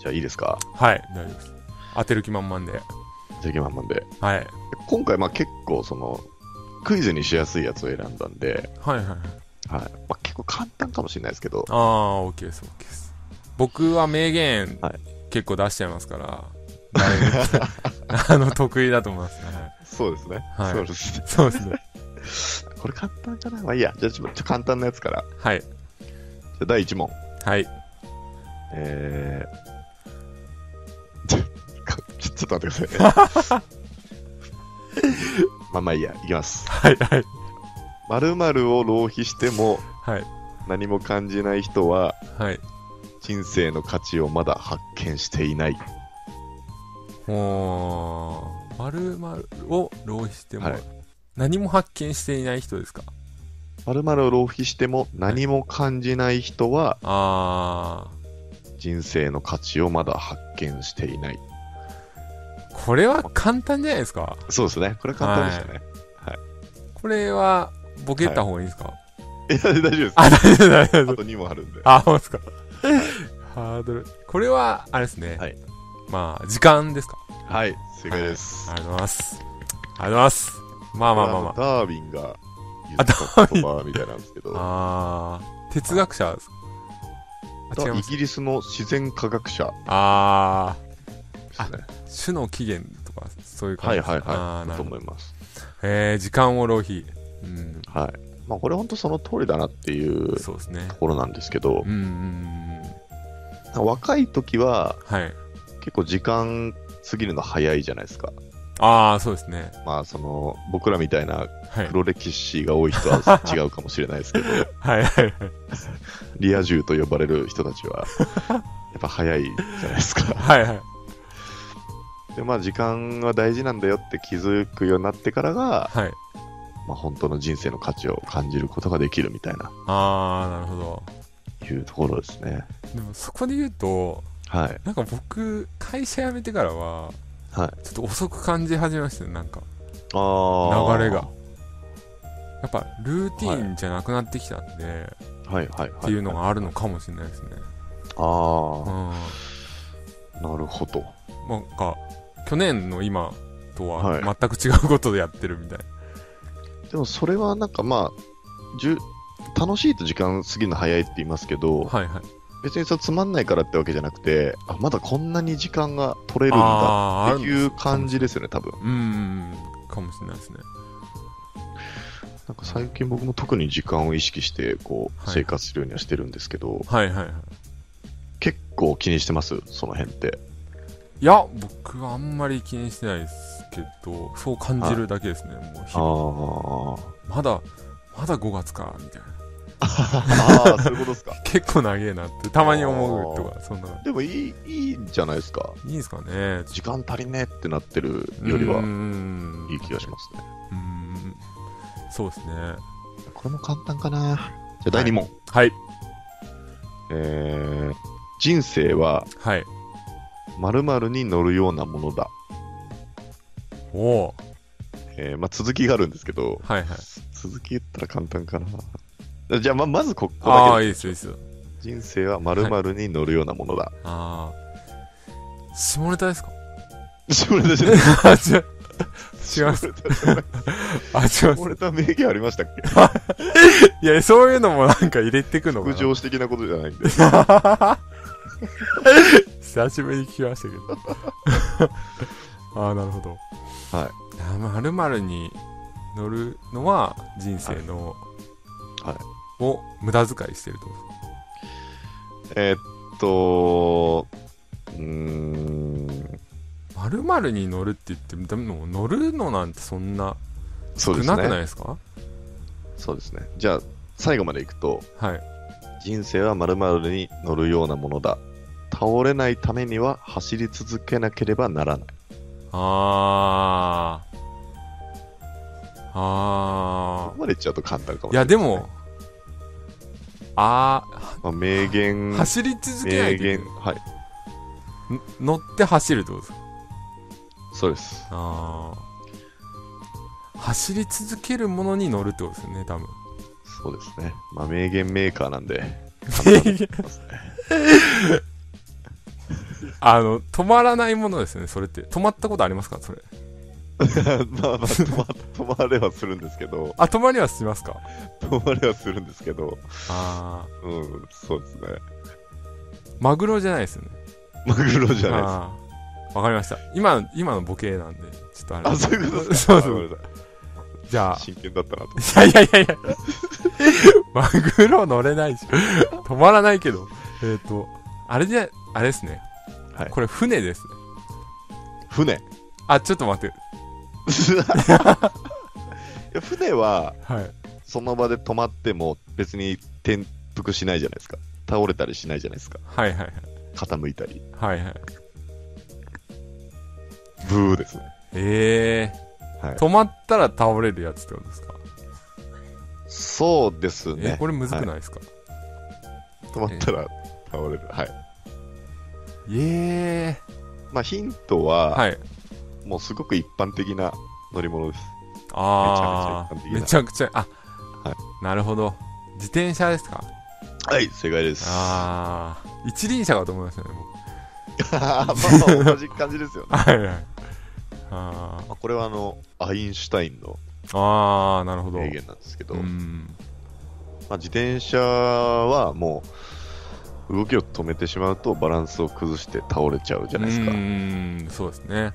じゃあいいですか？はい、大丈夫です。当てる気満々で。じゃあ、まんまんで。はい。今回、まあ結構、その、クイズにしやすいやつを選んだんで、はい、はい。はいはい。まあ結構簡単かもしれないですけど、あー、OK です、OK です。僕は名言、はい結構出しちゃいますから、大 あの、得意だと思いますね。そうですね。はいそうですね。そうですね。これ簡単かな？まあいいや。じゃあちょっと簡単なやつから。はい。じゃあ第1問。はい。えー、ちょっと待ってくださいね。まあまあいいや、いきます。はい、はい。〇〇を浪費してもはい。何も感じない人ははい。人生の価値をまだ発見していない。もう、〇〇を浪費しても、はい何も発見していない人ですか？〇〇を浪費しても何も感じない人はあ人生の価値をまだ発見していない。ー、これは簡単じゃないですかそうですね。これ簡単でしたね。これは、ボケた方がいいですか、い、や、大丈夫です。あ、大丈夫、大丈夫。あと2問あるんで。あ、そうですか。ハードル。これは、あれですね。はいまあ、時間ですか？はい、正解です。ありがとうございます。ありがとうございます。まあまあまあまあ。ダーウィンが言った言葉みたいなんですけど、あー、哲学者ですか？イギリスの自然科学者あですね。ー、種の起源とか、そういう感じですか？はいはいはい。だと。思います。えー、時間を浪費。うん、はい。まあ、これ本当その通りだなっていうとそうですね。ころなんですけどうん、うんうん。若い時ははい。結構時間過ぎるの早いじゃないですか。あー、そうですね。まあ、その、僕らみたいなはい。黒歴史が多い人は違うかもしれないですけど、はいはいはい。リア充と呼ばれる人たちは、やっぱ早いじゃないですか。はいはい。で、まあ、時間は大事なんだよって気づくようになってからが、はい。まあ、本当の人生の価値を感じることができるみたいな、あー、なるほど。いうところですね。でもそこで言うと、はい。なんか僕、会社辞めてからは、はい。ちょっと遅く感じ始めましたね、なんか。あ流れが。やっぱ、ルーティーンじゃなくなってきたんで、はいはいはい。っていうのがあるのかもしれないですね。あうん。あ、なるほど。なんか、去年の今とははい全く違うことでやってるみたいな。でもそれはなんかまあ、じゅ楽しいと時間過ぎるの早いって言いますけど、はいはい。別にそれつまんないからってわけじゃなくて、あ、まだこんなに時間が取れるんだっていう感じですよね、多分。うんかもしれないですね。なんか最近僕も特に時間を意識して、こう、はい生活するようにはしてるんですけど、はいはいはい。結構気にしてます？その辺って。いや、僕はあんまり気にしてないですけど、そう感じるだけですね、もう日。まだ、まだ5月か、みたいな。ああ、そういうことですか。結構長えなって、たまに思うとか、そんな。でもいい、いいんじゃないですか。いいですかね。時間足りねえってなってるよりはいい気がしますね。うーん。そうですね。これも簡単かな。じゃあ第2問。はい。えー、人生ははい。〇〇に乗るようなものだ。おおえー、まあ続きがあるんですけど、はいはい。続き言ったら簡単かな。じゃあま、まずここああ、だけでいいですよ、いいですよ。人生は〇〇に乗るようなものだ。ああ。下ネタですか？下ネタじゃない。あ、違う。違います。あ、違います下。ネタ名言ありましたっけ？いや、そういうのもなんか入れてくのかな。副上司的なことじゃないんで。久しぶりに聞きましたけど。ああ、なるほど。はい。あまるまるに乗るのは人生の、はいを無駄遣いしてるってこえーっと、うーん、とまるまるに乗るって言っても、でも乗るのなんてそんな少なくないね。ですか？そうですね。じゃあ、最後までいくと、はい。人生は〇〇に乗るようなものだ。倒れないためには走り続けなければならない。あー。あここまで言っちゃうと簡単かもー。いや、しれない、でも、、あまあ、名言ー、、走り続けない名言はい、ん乗って走るってことですか？そうです。あー。走り続けるものに乗るってことですよね、多分。そうですね。まあ、名言メーカーなんで、あの、止まらないものですね、それって。止まったことありますか？それ。まあまあ止ま、止まれはするんですけど、あ、止まりはしますか？止まれはするんですけど、あうん、そうですね。ー。マグロじゃないですよね。マグロじゃないです。あーわかりました。今、今のボケなんで、ちょっとあれ。あ、そういうことですそうそう。じゃあい、真剣だったなと。いやいやいやいや。マグロ乗れないし。止まらないけど。えっ、と、あれで、あれですね。はいこれ船ですね。船？いあ、ちょっと待って。や船は、はい。その場で止まっても別に転覆しないじゃないですか。倒れたりしないじゃないですか。はいはいはい。傾いたり。はいはい。ブーですね。ええはい止まったら倒れるやつってことですか、そうですえね。これむずくはないですか、い止まったら倒れる。はい。ええまあヒントは、はい。もうすごく一般的な乗り物です。ああ、めめちちゃくちゃ一般的なゃくちゃ、あ、はなるほど。自転車ですか？はい、正解です。ああ、一輪車かと思いましたね、僕。まあまあ同じ感じですよね。はいはい。あまあこれはあの、アインシュタインのーあー、なるほど。名言なんですけど、うん。まあ、自転車はもう、動きを止めてしまうとバランスを崩して倒れちゃうじゃないですかう。ん、そうですね。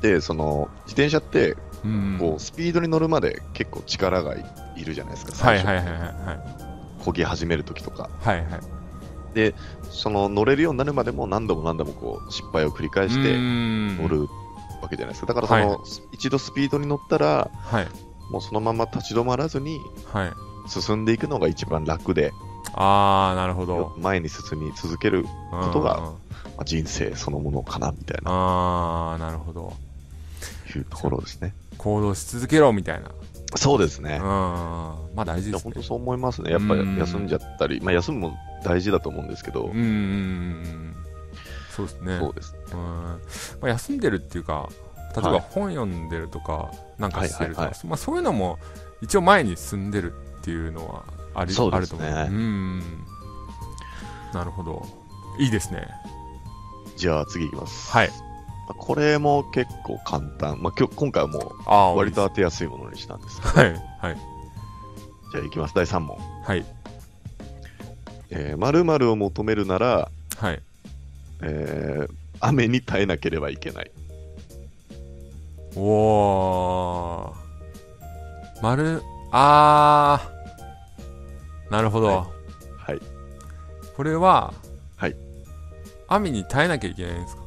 で、その、自転車って、うん。こう、スピードに乗るまで結構力がいいるじゃないですか。はい最初はいはいはい。漕ぎ始めるときとか。はいはい。その、乗れるようになるまでも何度も何度もこう、失敗を繰り返して乗乗。るわけじゃないですか。だからその、はい一度スピードに乗ったら、はい。もうそのまま立ち止まらずにはい。進んでいくのが一番楽で、ああ、なるほど。前に進み続ける、ことがまあ、人生そのものかな、みたいな、ああ、なるほど。いうところですね。行動し続けろみたいな。そうですねうん。。まあ大事ですね本当。そう思いますね。やっぱうん休んじゃったり、まあ休むも大事だと思うんですけど、うんうんうんうん。そうですね。そうですね。うんまあ、休んでるっていうか、例えばはい本読んでるとか、なんかしてるとか、はいはいまあ、そういうのも一応前に進んでるっていうのはあり、そうあですねると思う。うん。なるほど。いいですね。じゃあ次いきます。はい。まあこれも結構簡単。まあ今日、今回はもああ、う割と当てやすいものにしたんですけど、はい。はい。じゃあいきます。第3問。はい。えー、〇〇を求めるなら、はい。えー、雨に耐えなければいけない。おー。丸、あー、なるほど。ははい。これは、はい。雨に耐えなきゃいけないんですか？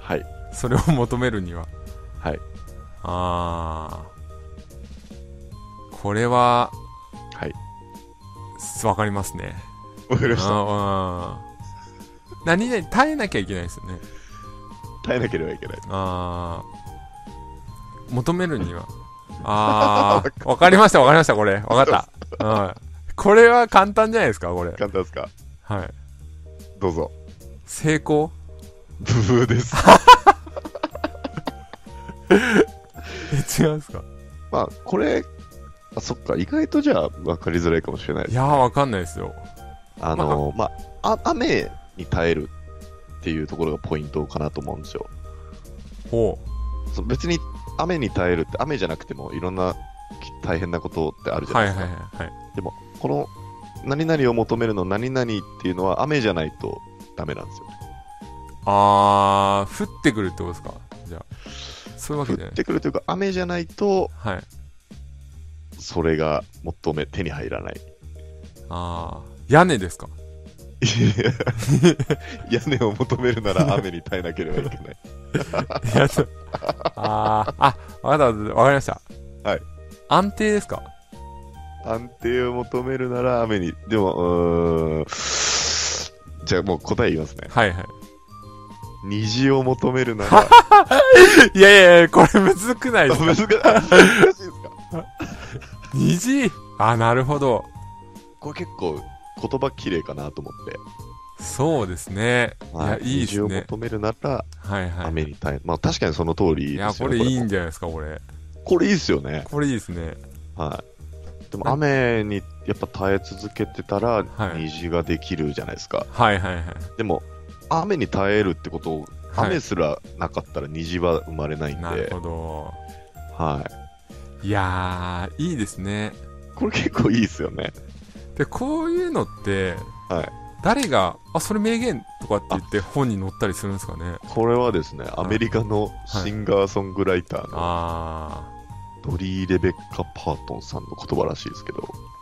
はい。それを求めるには。はい。あー。これは、はい。わかりますね。わかりました。何々耐えなきゃいけないですよね。耐えなければいけない。あー。求めるには。あー。わかりました、わかりました、これ。わかった。う ん。これは簡単じゃないですか、これ。簡単ですか？はい。どうぞ。成功？ブブーです。え、違うんですか？まあ、これ、あ、そっか、意外とじゃあ分かりづらいかもしれないです。いやー、わかんないですよ。あの、まあ、あ、雨に耐えるっていうところがポイントかなと思うんですよ。ほその別に雨に耐えるって、雨じゃなくてもいろんな大変なことってあるう。はいはいじゃないですか。はいはい。でも、この、何々を求めるの何々っていうのは雨じゃないとダメなんですよ。あー、降ってくるってことですか？じゃあ。そういうわ降っけじゃない。てくるというか、雨じゃないと、はい。それが求め、手に入らない。あー、屋根ですか？屋根を求めるなら雨に耐えなければいけない。いや、あー、あ、わかった、わかりました。はい。安定ですか？安定を求めるなら雨に、でも、うーん、じゃあもう答え言いますね。はいはい。虹を求めるなら、いやいやいや、これむずくないですか？難しいですか？虹？あ、なるほど。これ結構言葉綺麗かなと思って。そうですね。いや、いいです虹をね。求めるならはいはい。雨に耐え、まあ確かにその通りですよいや、これいいんじじゃないですか、これ。ゃこれいいですよね。これいいですね。はい。でも雨にやっぱ耐え続けてたらはい虹ができるじゃないですか。はいはいはい。でも雨に耐えるってことを、はい雨すらなかったら虹は生まれないんで、なるほど。はい。いやー、いいですね。これ結構いいですよね。で、こういうのって、はい。誰が、あ、それ名言とかって言って本に載ったりするんですかね？これはですね、アメリカのシンガーソングライターのあドリー・レベッカ・パートンさんの言葉らしいですけど、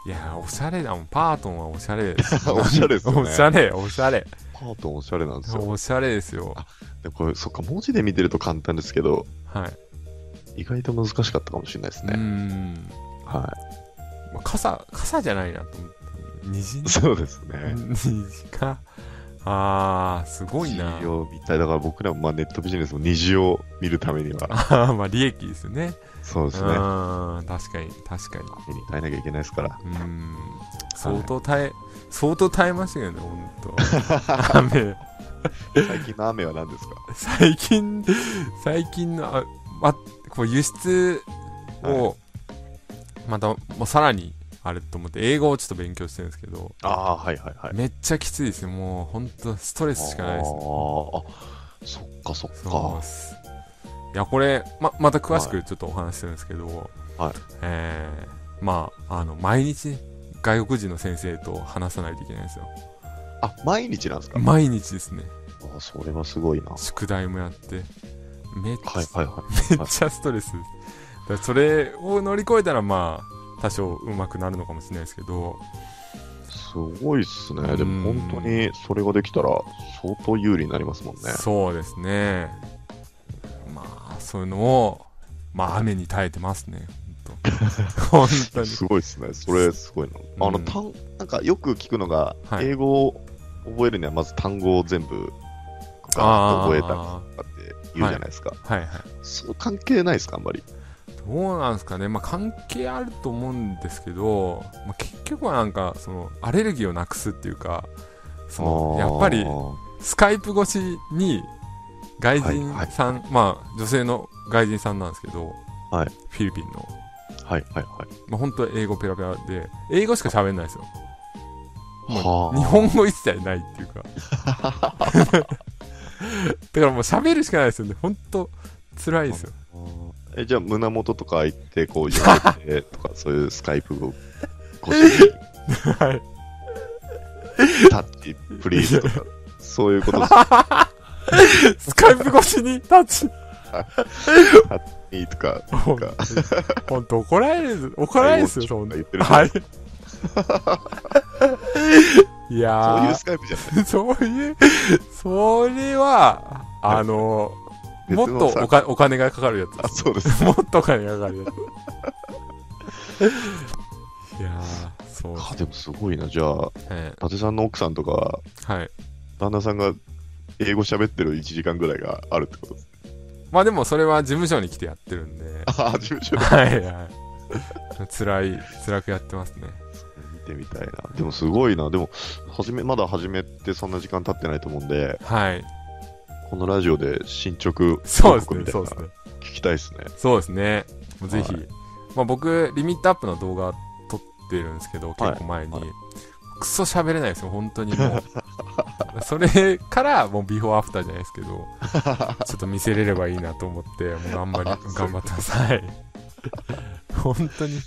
ー。いやー、おしゃれだもん。パートンはおしゃれです。おしゃれですよねおしゃれ、おしゃれ。パートンおしゃれなんですよ。おしゃれですよ。でこれ、そっか、文字で見てると簡単ですけど、はい。意外と難しかったかもしれないですね。ん。はまあ傘、傘じゃないなと思った。虹い。そうですね。虹か？あー、すごいな。虹を見たい。だから僕らもまあネットビジネスも虹を見るためには、あーまあ利益ですよね。そうですね。うん、確かに、確かに。雨に耐えなきゃいけないですから。うん。相当耐え、相当耐えましたけどね、ほんと。雨。最近の雨は何ですか？最近、最近の、あ、ま、こう輸出を、また、もうさらに、あれと思って、英語をちょっと勉強してるんですけど、ああ、はいはいはい。めっちゃきついですよ。もう、ほんと、ストレスしかないです。あーあ、そっかそっそうかっ。す。いや、これ、ま、また詳しくちょっとお話しするんですけど、はいえー、まあ、あの、毎日、外国人の先生と話さないといけないんですよ。あ、毎日なんですか？毎日ですね。あそれはすごいな。は宿題もやって。めっちゃ、いはい はい。めっちゃストレスです。だからそれを乗り越えたら、まあ、多少上手くなるのかもしれないですけど、すごいっすね。でも本当にそれができたら相当有利になりますもんね。そうですね。まあ、そういうのを、まあ、雨に耐えてますね。本当に。すごいっすね。それすごいな。あの、うん単なんかよく聞くのが、はい英語を覚えるにはまず単語を全部ガーッと覚えたりとかって言うじゃないですか。はいはい。そう関係ないですか、あんまり？どうなんですかね、まあ、関係あると思うんですけど、まあ、結局はなんかそのアレルギーをなくすっていうかそのやっぱりはスカイプ越しに外人さん、まあ女性の外人さんなんですけど、はい。フィリピンの、いはいはい。まあ、本当英語ペラペラで英語しか喋んないですよ。もはう日本語一切ないっていうか。だからもう喋るしかないですよね。本当辛いですよ。え、じゃあ胸元とか開いて、こう、言われてとか、そういうスカイプを越しに はい。タッチ、プリーズとか、そういうことです。スカイプ越しにタッチいいとか、ほんとほんと怒られる、怒られるですよ、そんな。言ってるはい。いそういうスカイプじゃない。そういう、それは、あの、もっとおかお金がかかるやつあ。そうです。もっとお金がかかるやつ。いやー、そうあ、でもすごいな。じゃあ、え伊達さんの奥さんとか、えはい。旦那さんが英語喋ってる1時間ぐらいがあるってこと？です。まあでもそれは事務所に来てやってるんで、あ、事務所ではいはい。辛い、辛くやってますね。見てみたいな。でもすごいな。でも、始め、まだ始めてそんな時間経ってないと思うんで、はい。このラジオで進捗そうですね、そうですね。聞きたいですね。そうですね。ぜひ、はいまあ僕、リミットアップの動画撮ってるんですけど、結構前に。はいクソ喋れないですよ、本当にもう。それから、もうビフォーアフターじゃないですけど、ちょっと見せれればいいなと思って、もう頑張り、頑張ってます。はい。本当に。いや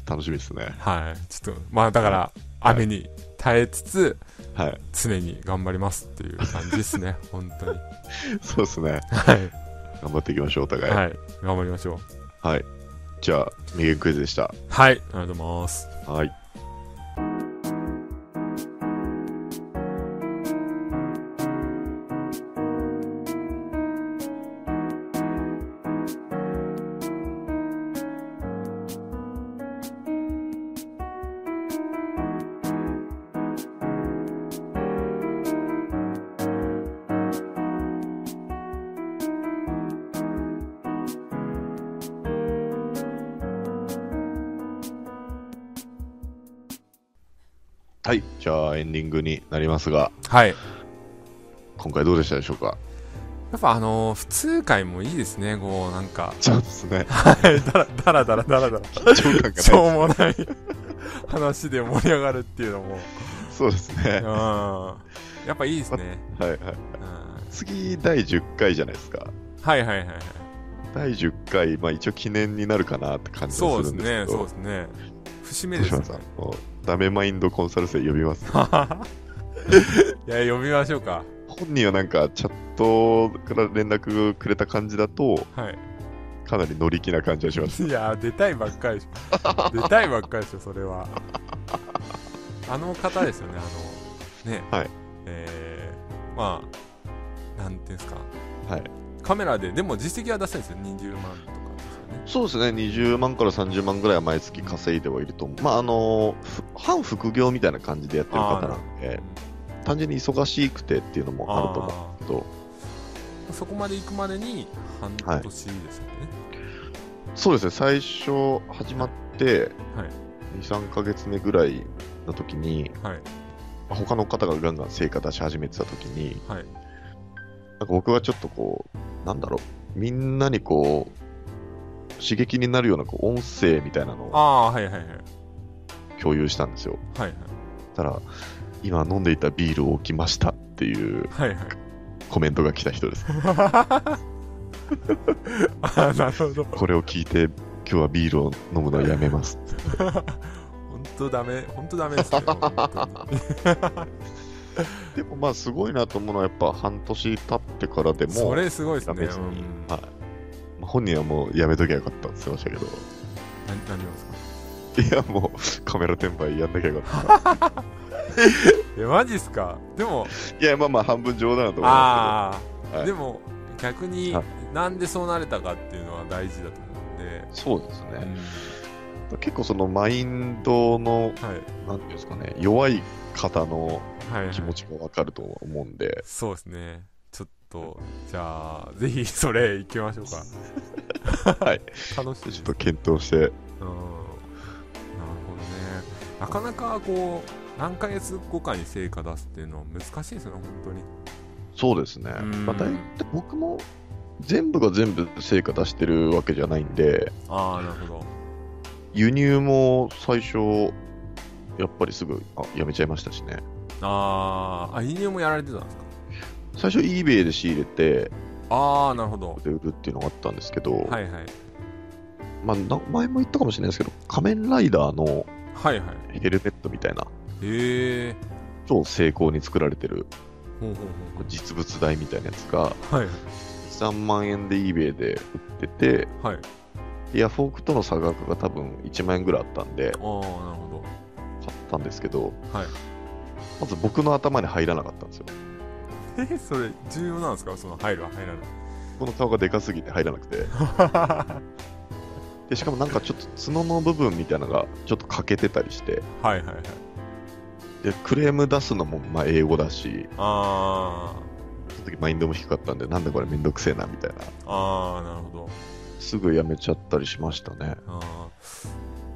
ー楽しみですね。はい。ちょっと、まあだから、雨に耐えつつ、はい。常に頑張りますっていう感じですね、本当に。そうですね。はい。頑張っていきましょう、お互い。はい。頑張りましょう。はい。じゃあ、名言クイズでした。はい。ありがとうございます。はい。はい。じゃあ、エンディングになりますが、はい。や今回どうでしたでしょうか？っぱあのー普通回もいいですね、こう、なんか。そうですね。はい。だらだらだらだらだら。緊張感がしょ。うもない話で盛り上がるっていうのも。そうですね。うん。やっぱいいですね。はいはい。うん次、第10回じゃないですか。はいはいはいはい。第10回、まあ一応記念になるかなって感じがするんですけど。そうですね。節目どうですよねします。ダメマインドコンサル生呼びます。いや、読みましょうか。本人はなんかチャットから連絡くれた感じだと、はい。かなり乗り気な感じがします。いや、出たいばっかりでしょ。出たいばっかりでしょ、それは。あの方ですよね、あの、ね。はい。えー、まあ、なんていうんですか。はい。カメラで、でも実績は出せるんですよ、20万とか。そうですね、20万から30万ぐらいは毎月稼いではいると思う。まあ、あの、ふ半副業みたいな感じでやってる方なんで、単純に忙しくてっていうのもあると思うんですけど、そこまで行くまでに半年ですよね。そうですね、最初始まって、はい。2、3ヶ月目ぐらいの時に、はい。まあ他の方がガンガン成果出し始めてた時に、はい。なんか僕はちょっとこう、なんだろう、みんなにこう、刺激になるようなこう音声みたいなのをああ、はいはいはい。共有したんですよ。はいはい。たら、今飲んでいたビールを置きましたっていうはいはい。コメントが来た人です。ああ、なるほど。これを聞いて、今日はビールを飲むのをやめます。本当ダメ、本当ダメですね。本当に でもまあすごいなと思うのはやっぱ半年経ってからでも、それすごいですね。うんはいまあ本人はもうやめときゃよかったって言ってましたけど、な何をですか？いやもうカメラ転売やんなきゃよかった。え、マジっすか？でも、いやまあまあ半分冗談だと思いまああ、はいでも、逆にはいなんでそうなれたかっていうのは大事だと思うんで。そうですうんね。結構そのマインドの、はい。なんていうんですかね、弱い方のはい、はい。気持ちがわかると思うんで、そうですね。と、じゃあ、ぜひそれ行きましょうか。はい。楽しいちょっと検討して、うんなるほどね。なかなかこう、何ヶ月後かに成果出すっていうのは難しいですよね、本当に。そうですね。うんまあ大体僕も全部が全部成果出してるわけじゃないんで、ああ、なるほど。輸入も最初、やっぱりすぐあやめちゃいましたしね。あーあ、輸入もやられてたんですか？最初 eBay で仕入れて、ああ、なるほど。で売るっていうのがあったんですけど、はいはい。まあ、な前も言ったかもしれないですけど、仮面ライダーのはいはい。ヘルメットみたいな、へえ。超精巧に作られてる実物大みたいなやつが、う。はいはい。3万円で eBay で売ってて、はいヤフオクとの差額が多分1万円ぐらいあったんで、ああなるほ買ったんですけど、どはいまず僕の頭に入らなかったんですよ。えそれ重要なんですか？その入る入らない。この顔がでかすぎて入らなくて。で、しかもなんかちょっと角の部分みたいなのがちょっと欠けてたりして、はいはいはい。で、クレーム出すのもまあ英語だし、あその時マインドも低かったんで、なんでこれめんどくせえなみたいな。ーあーなるほど。すぐやめちゃったりしましたね。あー。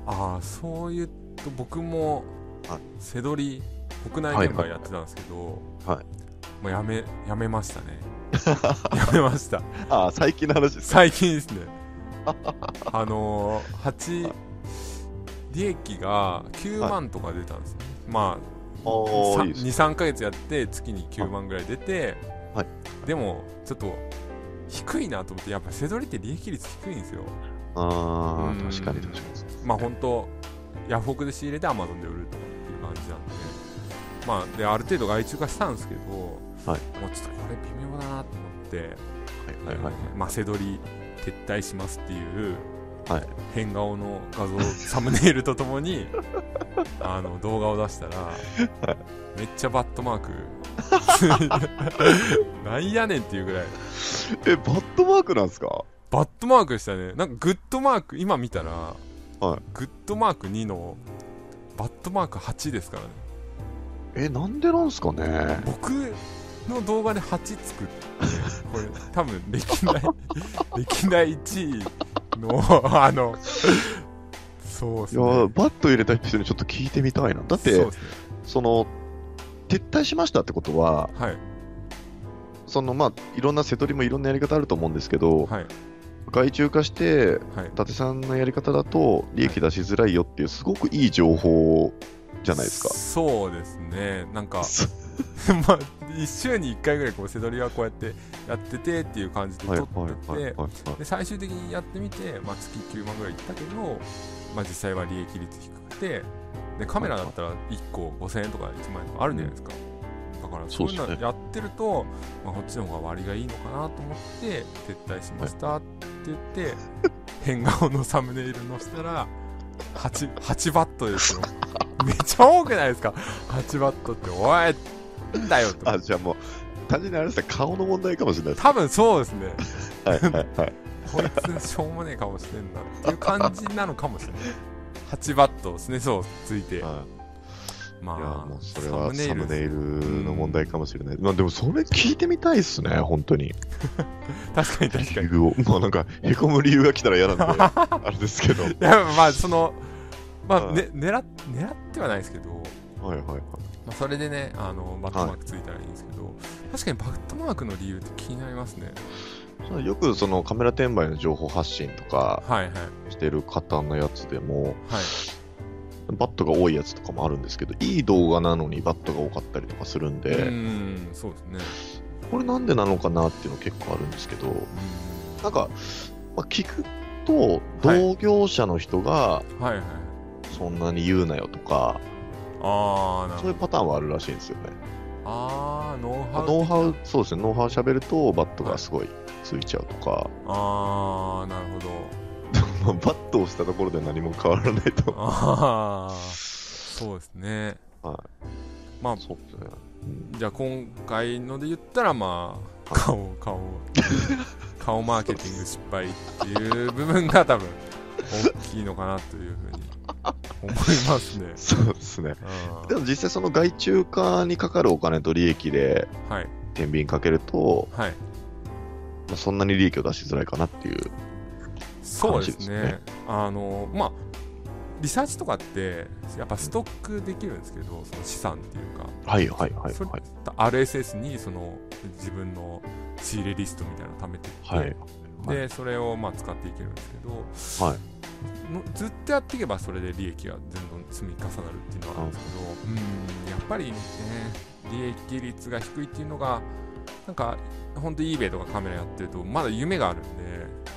あーそういうと僕もはい。背取り国内現場やってたんですけど、はいもうやめやめましたね。やめました。ああ、最近の話です。最近ですね。あのー、8利益が9万とか出たんですね、まあおーいいですね。23ヶ月やって月に9万ぐらい出て、はい。でもちょっと低いなと思ってやっぱ背取りって利益率低いんですよ。ああ、うん。確かに確かに。まあ本当ヤフオクで仕入れてアマゾンで売るとかっていう感じなんで。まあである程度外注化したんですけど、はい。もうちょっとこれ微妙だなと思って、はいはいはい。まあ背取り撤退しますっていう、はい。変顔の画像サムネイルとともに あの動画を出したら、めっちゃバットマーク なんやねんっていうぐらい。え、バットマークなんですか？バットマークでしたね。なんかグッドマーク今見たら、はい。グッドマーク2のバットマーク8ですからね。え、なんでなんですかね？僕の動画で8作ってこれ多分歴代歴代1位のあのそうですいや、ねバット入れた人にちょっと聞いてみたいな。だって、そねその、撤退しましたってことは、はい。そのまあ、いろんな瀬取りもいろんなやり方あると思うんですけど、はい。外注化して、はい。伊達さんのやり方だと利益出しづらいよっていう、すごくいい情報じゃないですか。そうですね。なんか まあ1週に1回ぐらいこう背取りはこうやってやっててっていう感じではい撮はいってて最終的にやってみて、まあ、月9万ぐらいいったけど、まあ、実際は利益率低くてでカメラだったら1個5000円とか1万円とかあるじゃないですか、だからそういうのやってると、まあ、こっちの方が割がいいのかなと思って撤退しましたって言って、変顔のサムネイル載せたら 8, 8バットですよ。めっちゃ多くないですか？8バットっておいなんだよとあ、じゃあもう、単純にあれですね、顔の問題かもしれないです。多分そうですねはいはいはい。こいつしょうもねえ顔してんなっていう感じなのかもしれない8バットすねそうついてはいまあいや、もうそれはサムネイルルの問題かもしれない。まあでもそれ聞いてみたいっすね、本当に。確かに確かに理由を。まあなんか、へこむ理由が来たら嫌なんで、あれですけど。はいいやまあそのまあ、はいね、狙っ狙ってはないですけど、はいはい。まあ、それでねあのバットマークついたらいいんですけど、確かにバットマークの理由って気になりますね。よくそのカメラ転売の情報発信とかはいはい。してる方のやつでも、はい。バットが多いやつとかもあるんですけど、いい動画なのにバットが多かったりとかするんうで、んそうですね。これなんでなのかなっていうの結構あるんですけど、うん。なんか、まあ、聞くと、同業者の人がはいはい。そんなに言うなよとか、ああなるほど。そういうパターンはあるらしいんですよね。ああノウハウノウハウ、そうですね、ノウハウ喋るとバットがすごいついちゃうとか、ああなるほど。ま あバットをしたところで何も変わらないと。ああそうですね。はまあそうですね。うん。じゃあ今回ので言ったらまあ顔顔顔マーケティング失敗っていう部分が多分大きいのかなというふうに思いますね。そうですね。あでも実際その外注化にかかるお金と利益でーはい天秤かけると、はいまあ、そんなに利益を出しづらいかなっていう。そうですね感じですねあのまあリサーチとかってやっぱストックできるんですけどその資産っていうかはいはいはいそれはい。RSS にその自分の仕入れリストみたいなのを貯めてて、はい。でそれをまあ使っていけるんですけどはい。のずっとやっていけばそれで利益がどんどん積み重なるっていうのはあるんですけどうんやっぱりね利益率が低いっていうのがなんか本当 eBay とかカメラやってるとまだ夢があるん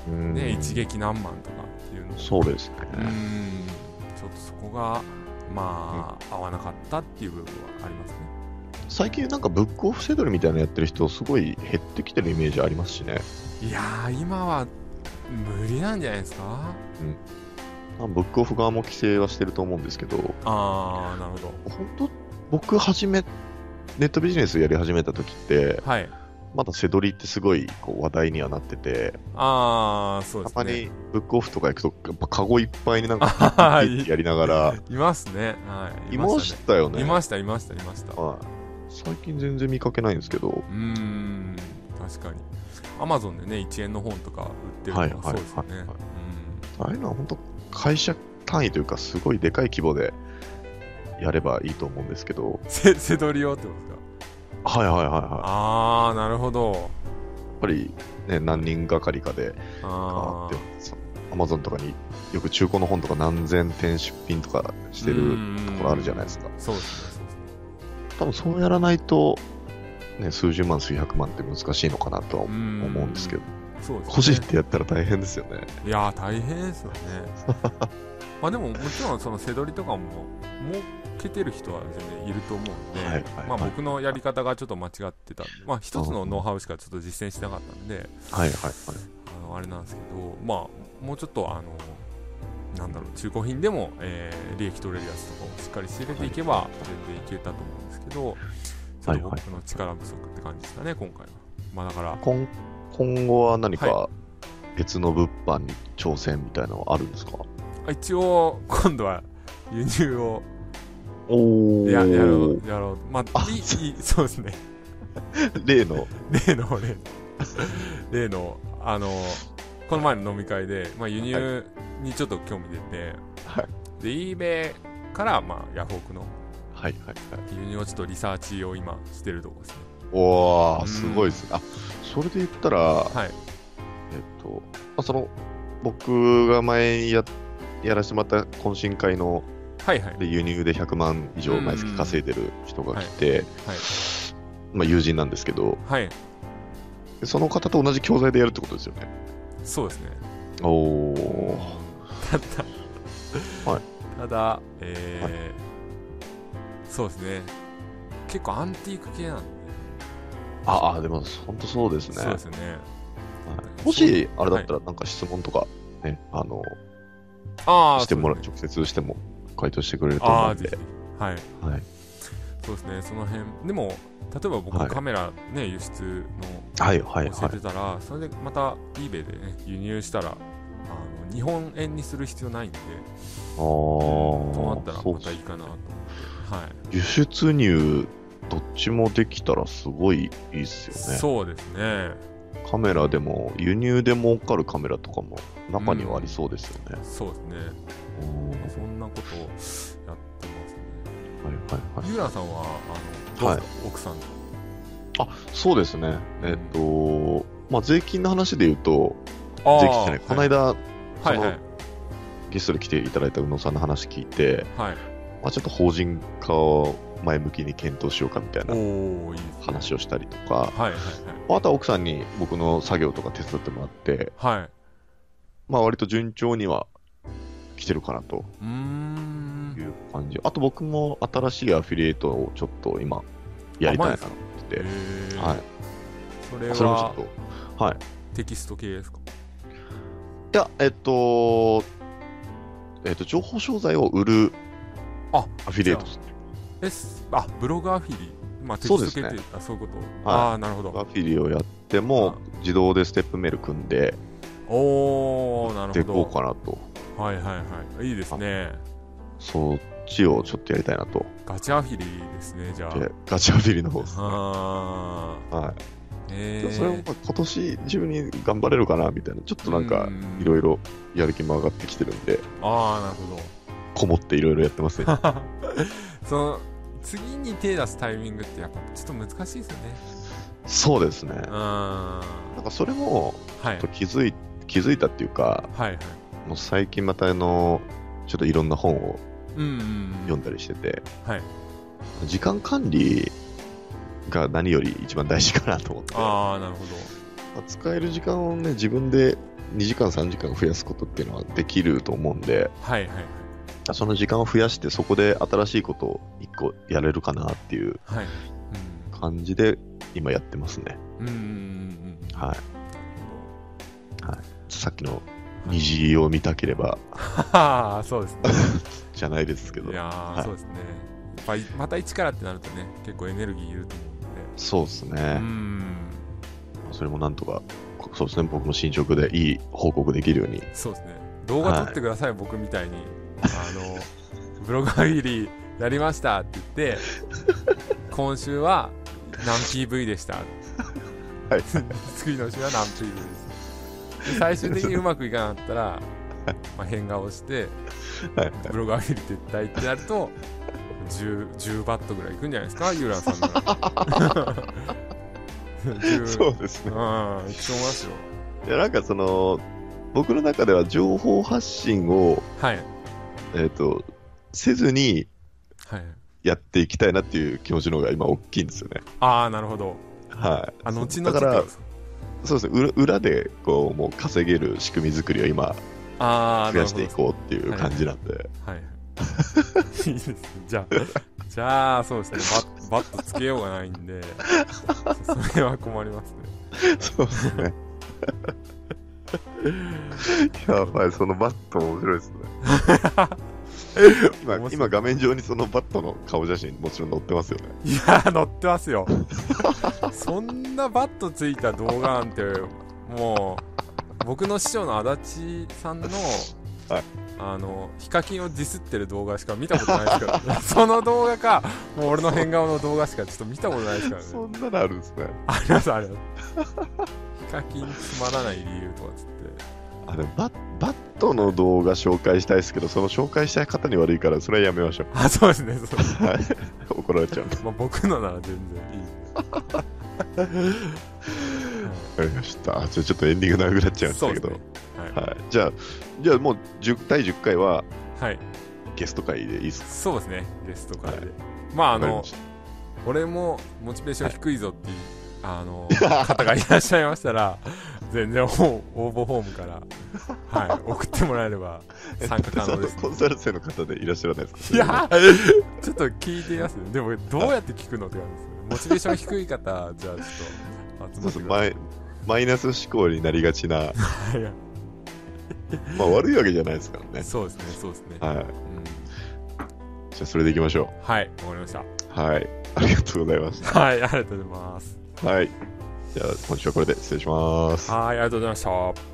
うん。で、ね、一撃何万とかっていうの。そうですね。うん。ちょっとそこがまあ、合わなかったっていう部分はありますね。最近なんかブックオフセドルみたいなのやってる人、すごい減ってきてるイメージありますしね。いやー今は無理なんじゃないですか？まあブックオフ側も規制はしてると思うんですけど、ああなるほ本当、僕始め、ネットビジネスやり始めた時って、どはい。まだセドリってすごいこう話題にはなってて、ああそうでたますねにブックオフとか行くと、やっぱカゴいっぱいになんかはい。やりながら、いますね。はい。いましたよね。いましたいましたいましたうはい。最近全然見かけないんですけど、ーん確かに。アマゾンでね1円の本とか売ってるのもそうですよね。ああいうのは本当会社単位というか、すごいでかい規模でやればいいと思うんですけど、うんせせどり用ってことですか？はいはいはいはい。やああなるほど。っぱりね、何人がかりかで、ああアマゾンとかによく中古の本とか何千点出品とかしてるところあるじゃないですか。そうですねそうですね。多分そうやらないと、ね、数十万、数百万って難しいのかなとは思うんですけど、そうですね。個人ってやったら大変ですよね。いやー大変ですよね。まあでももちろんそのせどりとかも儲けてる人は全然いると思うんで、はいはいまあ、はい僕のやり方がちょっと間違ってたまあ一つのノウハウしかちょっと実践してなかったんではいはいはい。あのあれなんですけどまあもうちょっとあのなんだろう中古品でも、えー利益取れるやつとかをしっかり仕入れていけば全然いけたと思うんですけど、ちょっと僕の力不足って感じですかね今回は。まあだから。今今後は何かは別の物販に挑戦みたいなのはあるんですか？一応今度は輸入をおややろうやろう。まああいいいいそうですね。例の、例 の例の。例のあのこの前の飲み会で、まあ、輸入にちょっと興味出て、はい。で eBay から、まあ、ヤフオクのはいはいはい。輸入をちょっとリサーチを今してるところですね。おー、うん。すごいですね。あ、それで言ったら、はい。えっと、まあ、その、僕が前や、やらせてもらった懇親会のはいはい。で輸入で100万以上毎月稼いでる人が来て、はい。まあ友人なんですけど、はい。でその方と同じ教材でやるってことですよね。そうですね。おー。ただ、はい。ただえーそうですね。結構アンティーク系なんで、ああ、でも本当そうですね。そうですよね。はい。もし、あれだったらなんか質問とか、ね、あの、ああしてもらう、ね。直接しても回答してくれると思うんで。はい。はい。そうですねその辺。でも例えば僕はい。カメラね、輸出はいはいの教はい。えてたら、それでまた eBay でね輸入したらあの日本円にする必要ないんであとなったらまたいいかなと思ってはい。輸出入、どっちもできたらすごいいいっすよね。そうですね。カメラでも、輸入で儲かるカメラとかも中にはありそうですよね。そうですね。うん。そんなことをやってますね。はいはいはい。ユーランさんはあのどうですか、奥さんと。あ、そうですね。えっと、まあ、税金の話で言うと、あ税金じゃない、この間、はい。そのはい。ゲストで来ていただいた宇野さんの話聞いて、はいまあ、ちょっと法人化を前向きに検討しようかみたいな話をしたりとか、はいはいあとは奥さんに僕の作業とか手伝ってもらって、はい。はいまあ割と順調には来てるかなと。いう感じ。あと僕も新しいアフィリエイトをちょっと今やりたいなと思ってて、はい。それそれもちょはっと、はい。テキスト系ですか？いや、えっと、えっと、情報商材を売るあアフィリエイト。えすあブログアフィリまあテキそうですね。あそういうこと、はい。ああなるほど。アフィリをやっても、自動でステップメール組んで、おおなるでいこほうかなと。どはいはいはい。いいですね。そっちをちょっとやりたいなと。ガチアフィリですねじゃあ。で、ガチアフィリの方ですね。あはい。ーえー、それもまあ今年中に頑張れるかなみたいな、ちょっとなんかうん。いろいろやる気も上がってきてるんで、ああなるほどこもっていろいろやってますね。その次に手出すタイミングってやっぱちょっと難しいですよね。そうですね。あなんかそれもちょっと気づい気づいたっていうか、はいはい。もう最近またあの、ちょっといろんな本を読んだりしてて、はい。時間管理が何より一番大事かなと思って、ああなるほまあ使える時間をね、自分で2時間3時間増やすことっていうのはできると思うんで、はいはいその時間を増やしてそこで新しいことを一個やれるかなっていうはい、感じで今やってますね。うんうんうんうんはい。さっきの虹を見たければ、はあそうですね じゃないですけどい。やー、はいそうですねやっぱりまた一からってなるとね結構エネルギーいると思そうですうんでうね。んそれもなんとか、こそうですね。僕も進捗でいい報告できるように。そうですね動画撮ってください、僕みたいにあのブログ限りやりましたって言って 今週は何 PV でした。はい。次の週は何 PV でしたで最終的にうまくいかなかったら、まあ、変顔してはい。ブログ上げるって絶対ってなると 10, 10バットぐらいいくんじゃないですか？ユーランさんなら10そうですね。うんいくと思いますよ。いや、なんかその、僕の中では情報発信を、はいえっ、と、せずにはいやっていきたいなっていう気持ちの方が今大きいんですよね。ああなるほどはい。あ後々だからそうですね。裏裏で、こう、もう稼げる仕組み作りを今、ああ増やしていこうっていう感じなんで。はい。いいですね。じゃあ、じゃあ、そうですね。バッバットつけようがないんで、それは困りますね。そうですね。やばい、そのバット面白いですね。今画面上にそのバットの顔写真もちろん載ってますよね。いや、乗ってますよ。そんなバットついた動画なんて、もう、僕の師匠の足立さんの、はいあの、ヒカキンをディスってる動画しか見たことないですから、ね、その動画か、もう俺の変顔の動画しかちょっと見たことないですからね。そんなのあるんですね。ありますあります。ヒカキンつまらない理由とかつって。あでもバッバットの動画紹介したいですけど、その紹介したい方に悪いから、それはやめましょう。あ、そうですね。そうですはい。怒られちゃうんで。まあ、僕のなら全然いい。わかりました。ちょっとエンディング長くなっちゃいましたけど。はい。はい。じゃあ、じゃあもう10第10回ははい。ゲスト会でいいですか？そうですね。ゲスト会で。まあ、あの俺もモチベーション低いぞっていう、あの、方がいらっしゃいましたら、全然応募フォームから、はい、送ってもらえれば参加可能です、そのコンサル生の方でいらっしゃらないですか？いや、ちょっと聞いてみますね。でも、どうやって聞くのって感じですね。モチベーション低い方、じゃあちょっと。マイマイナス思考になりがちな、まあ悪いわけじゃないですからね。そうですね、そうですね。はい。うんじゃあそれでいきましょはい、わかりました。う。はい。ありがとうございましはい、ありがとうございます。はい。じゃあ今週はこれで失礼します。はい、ありがとうございました。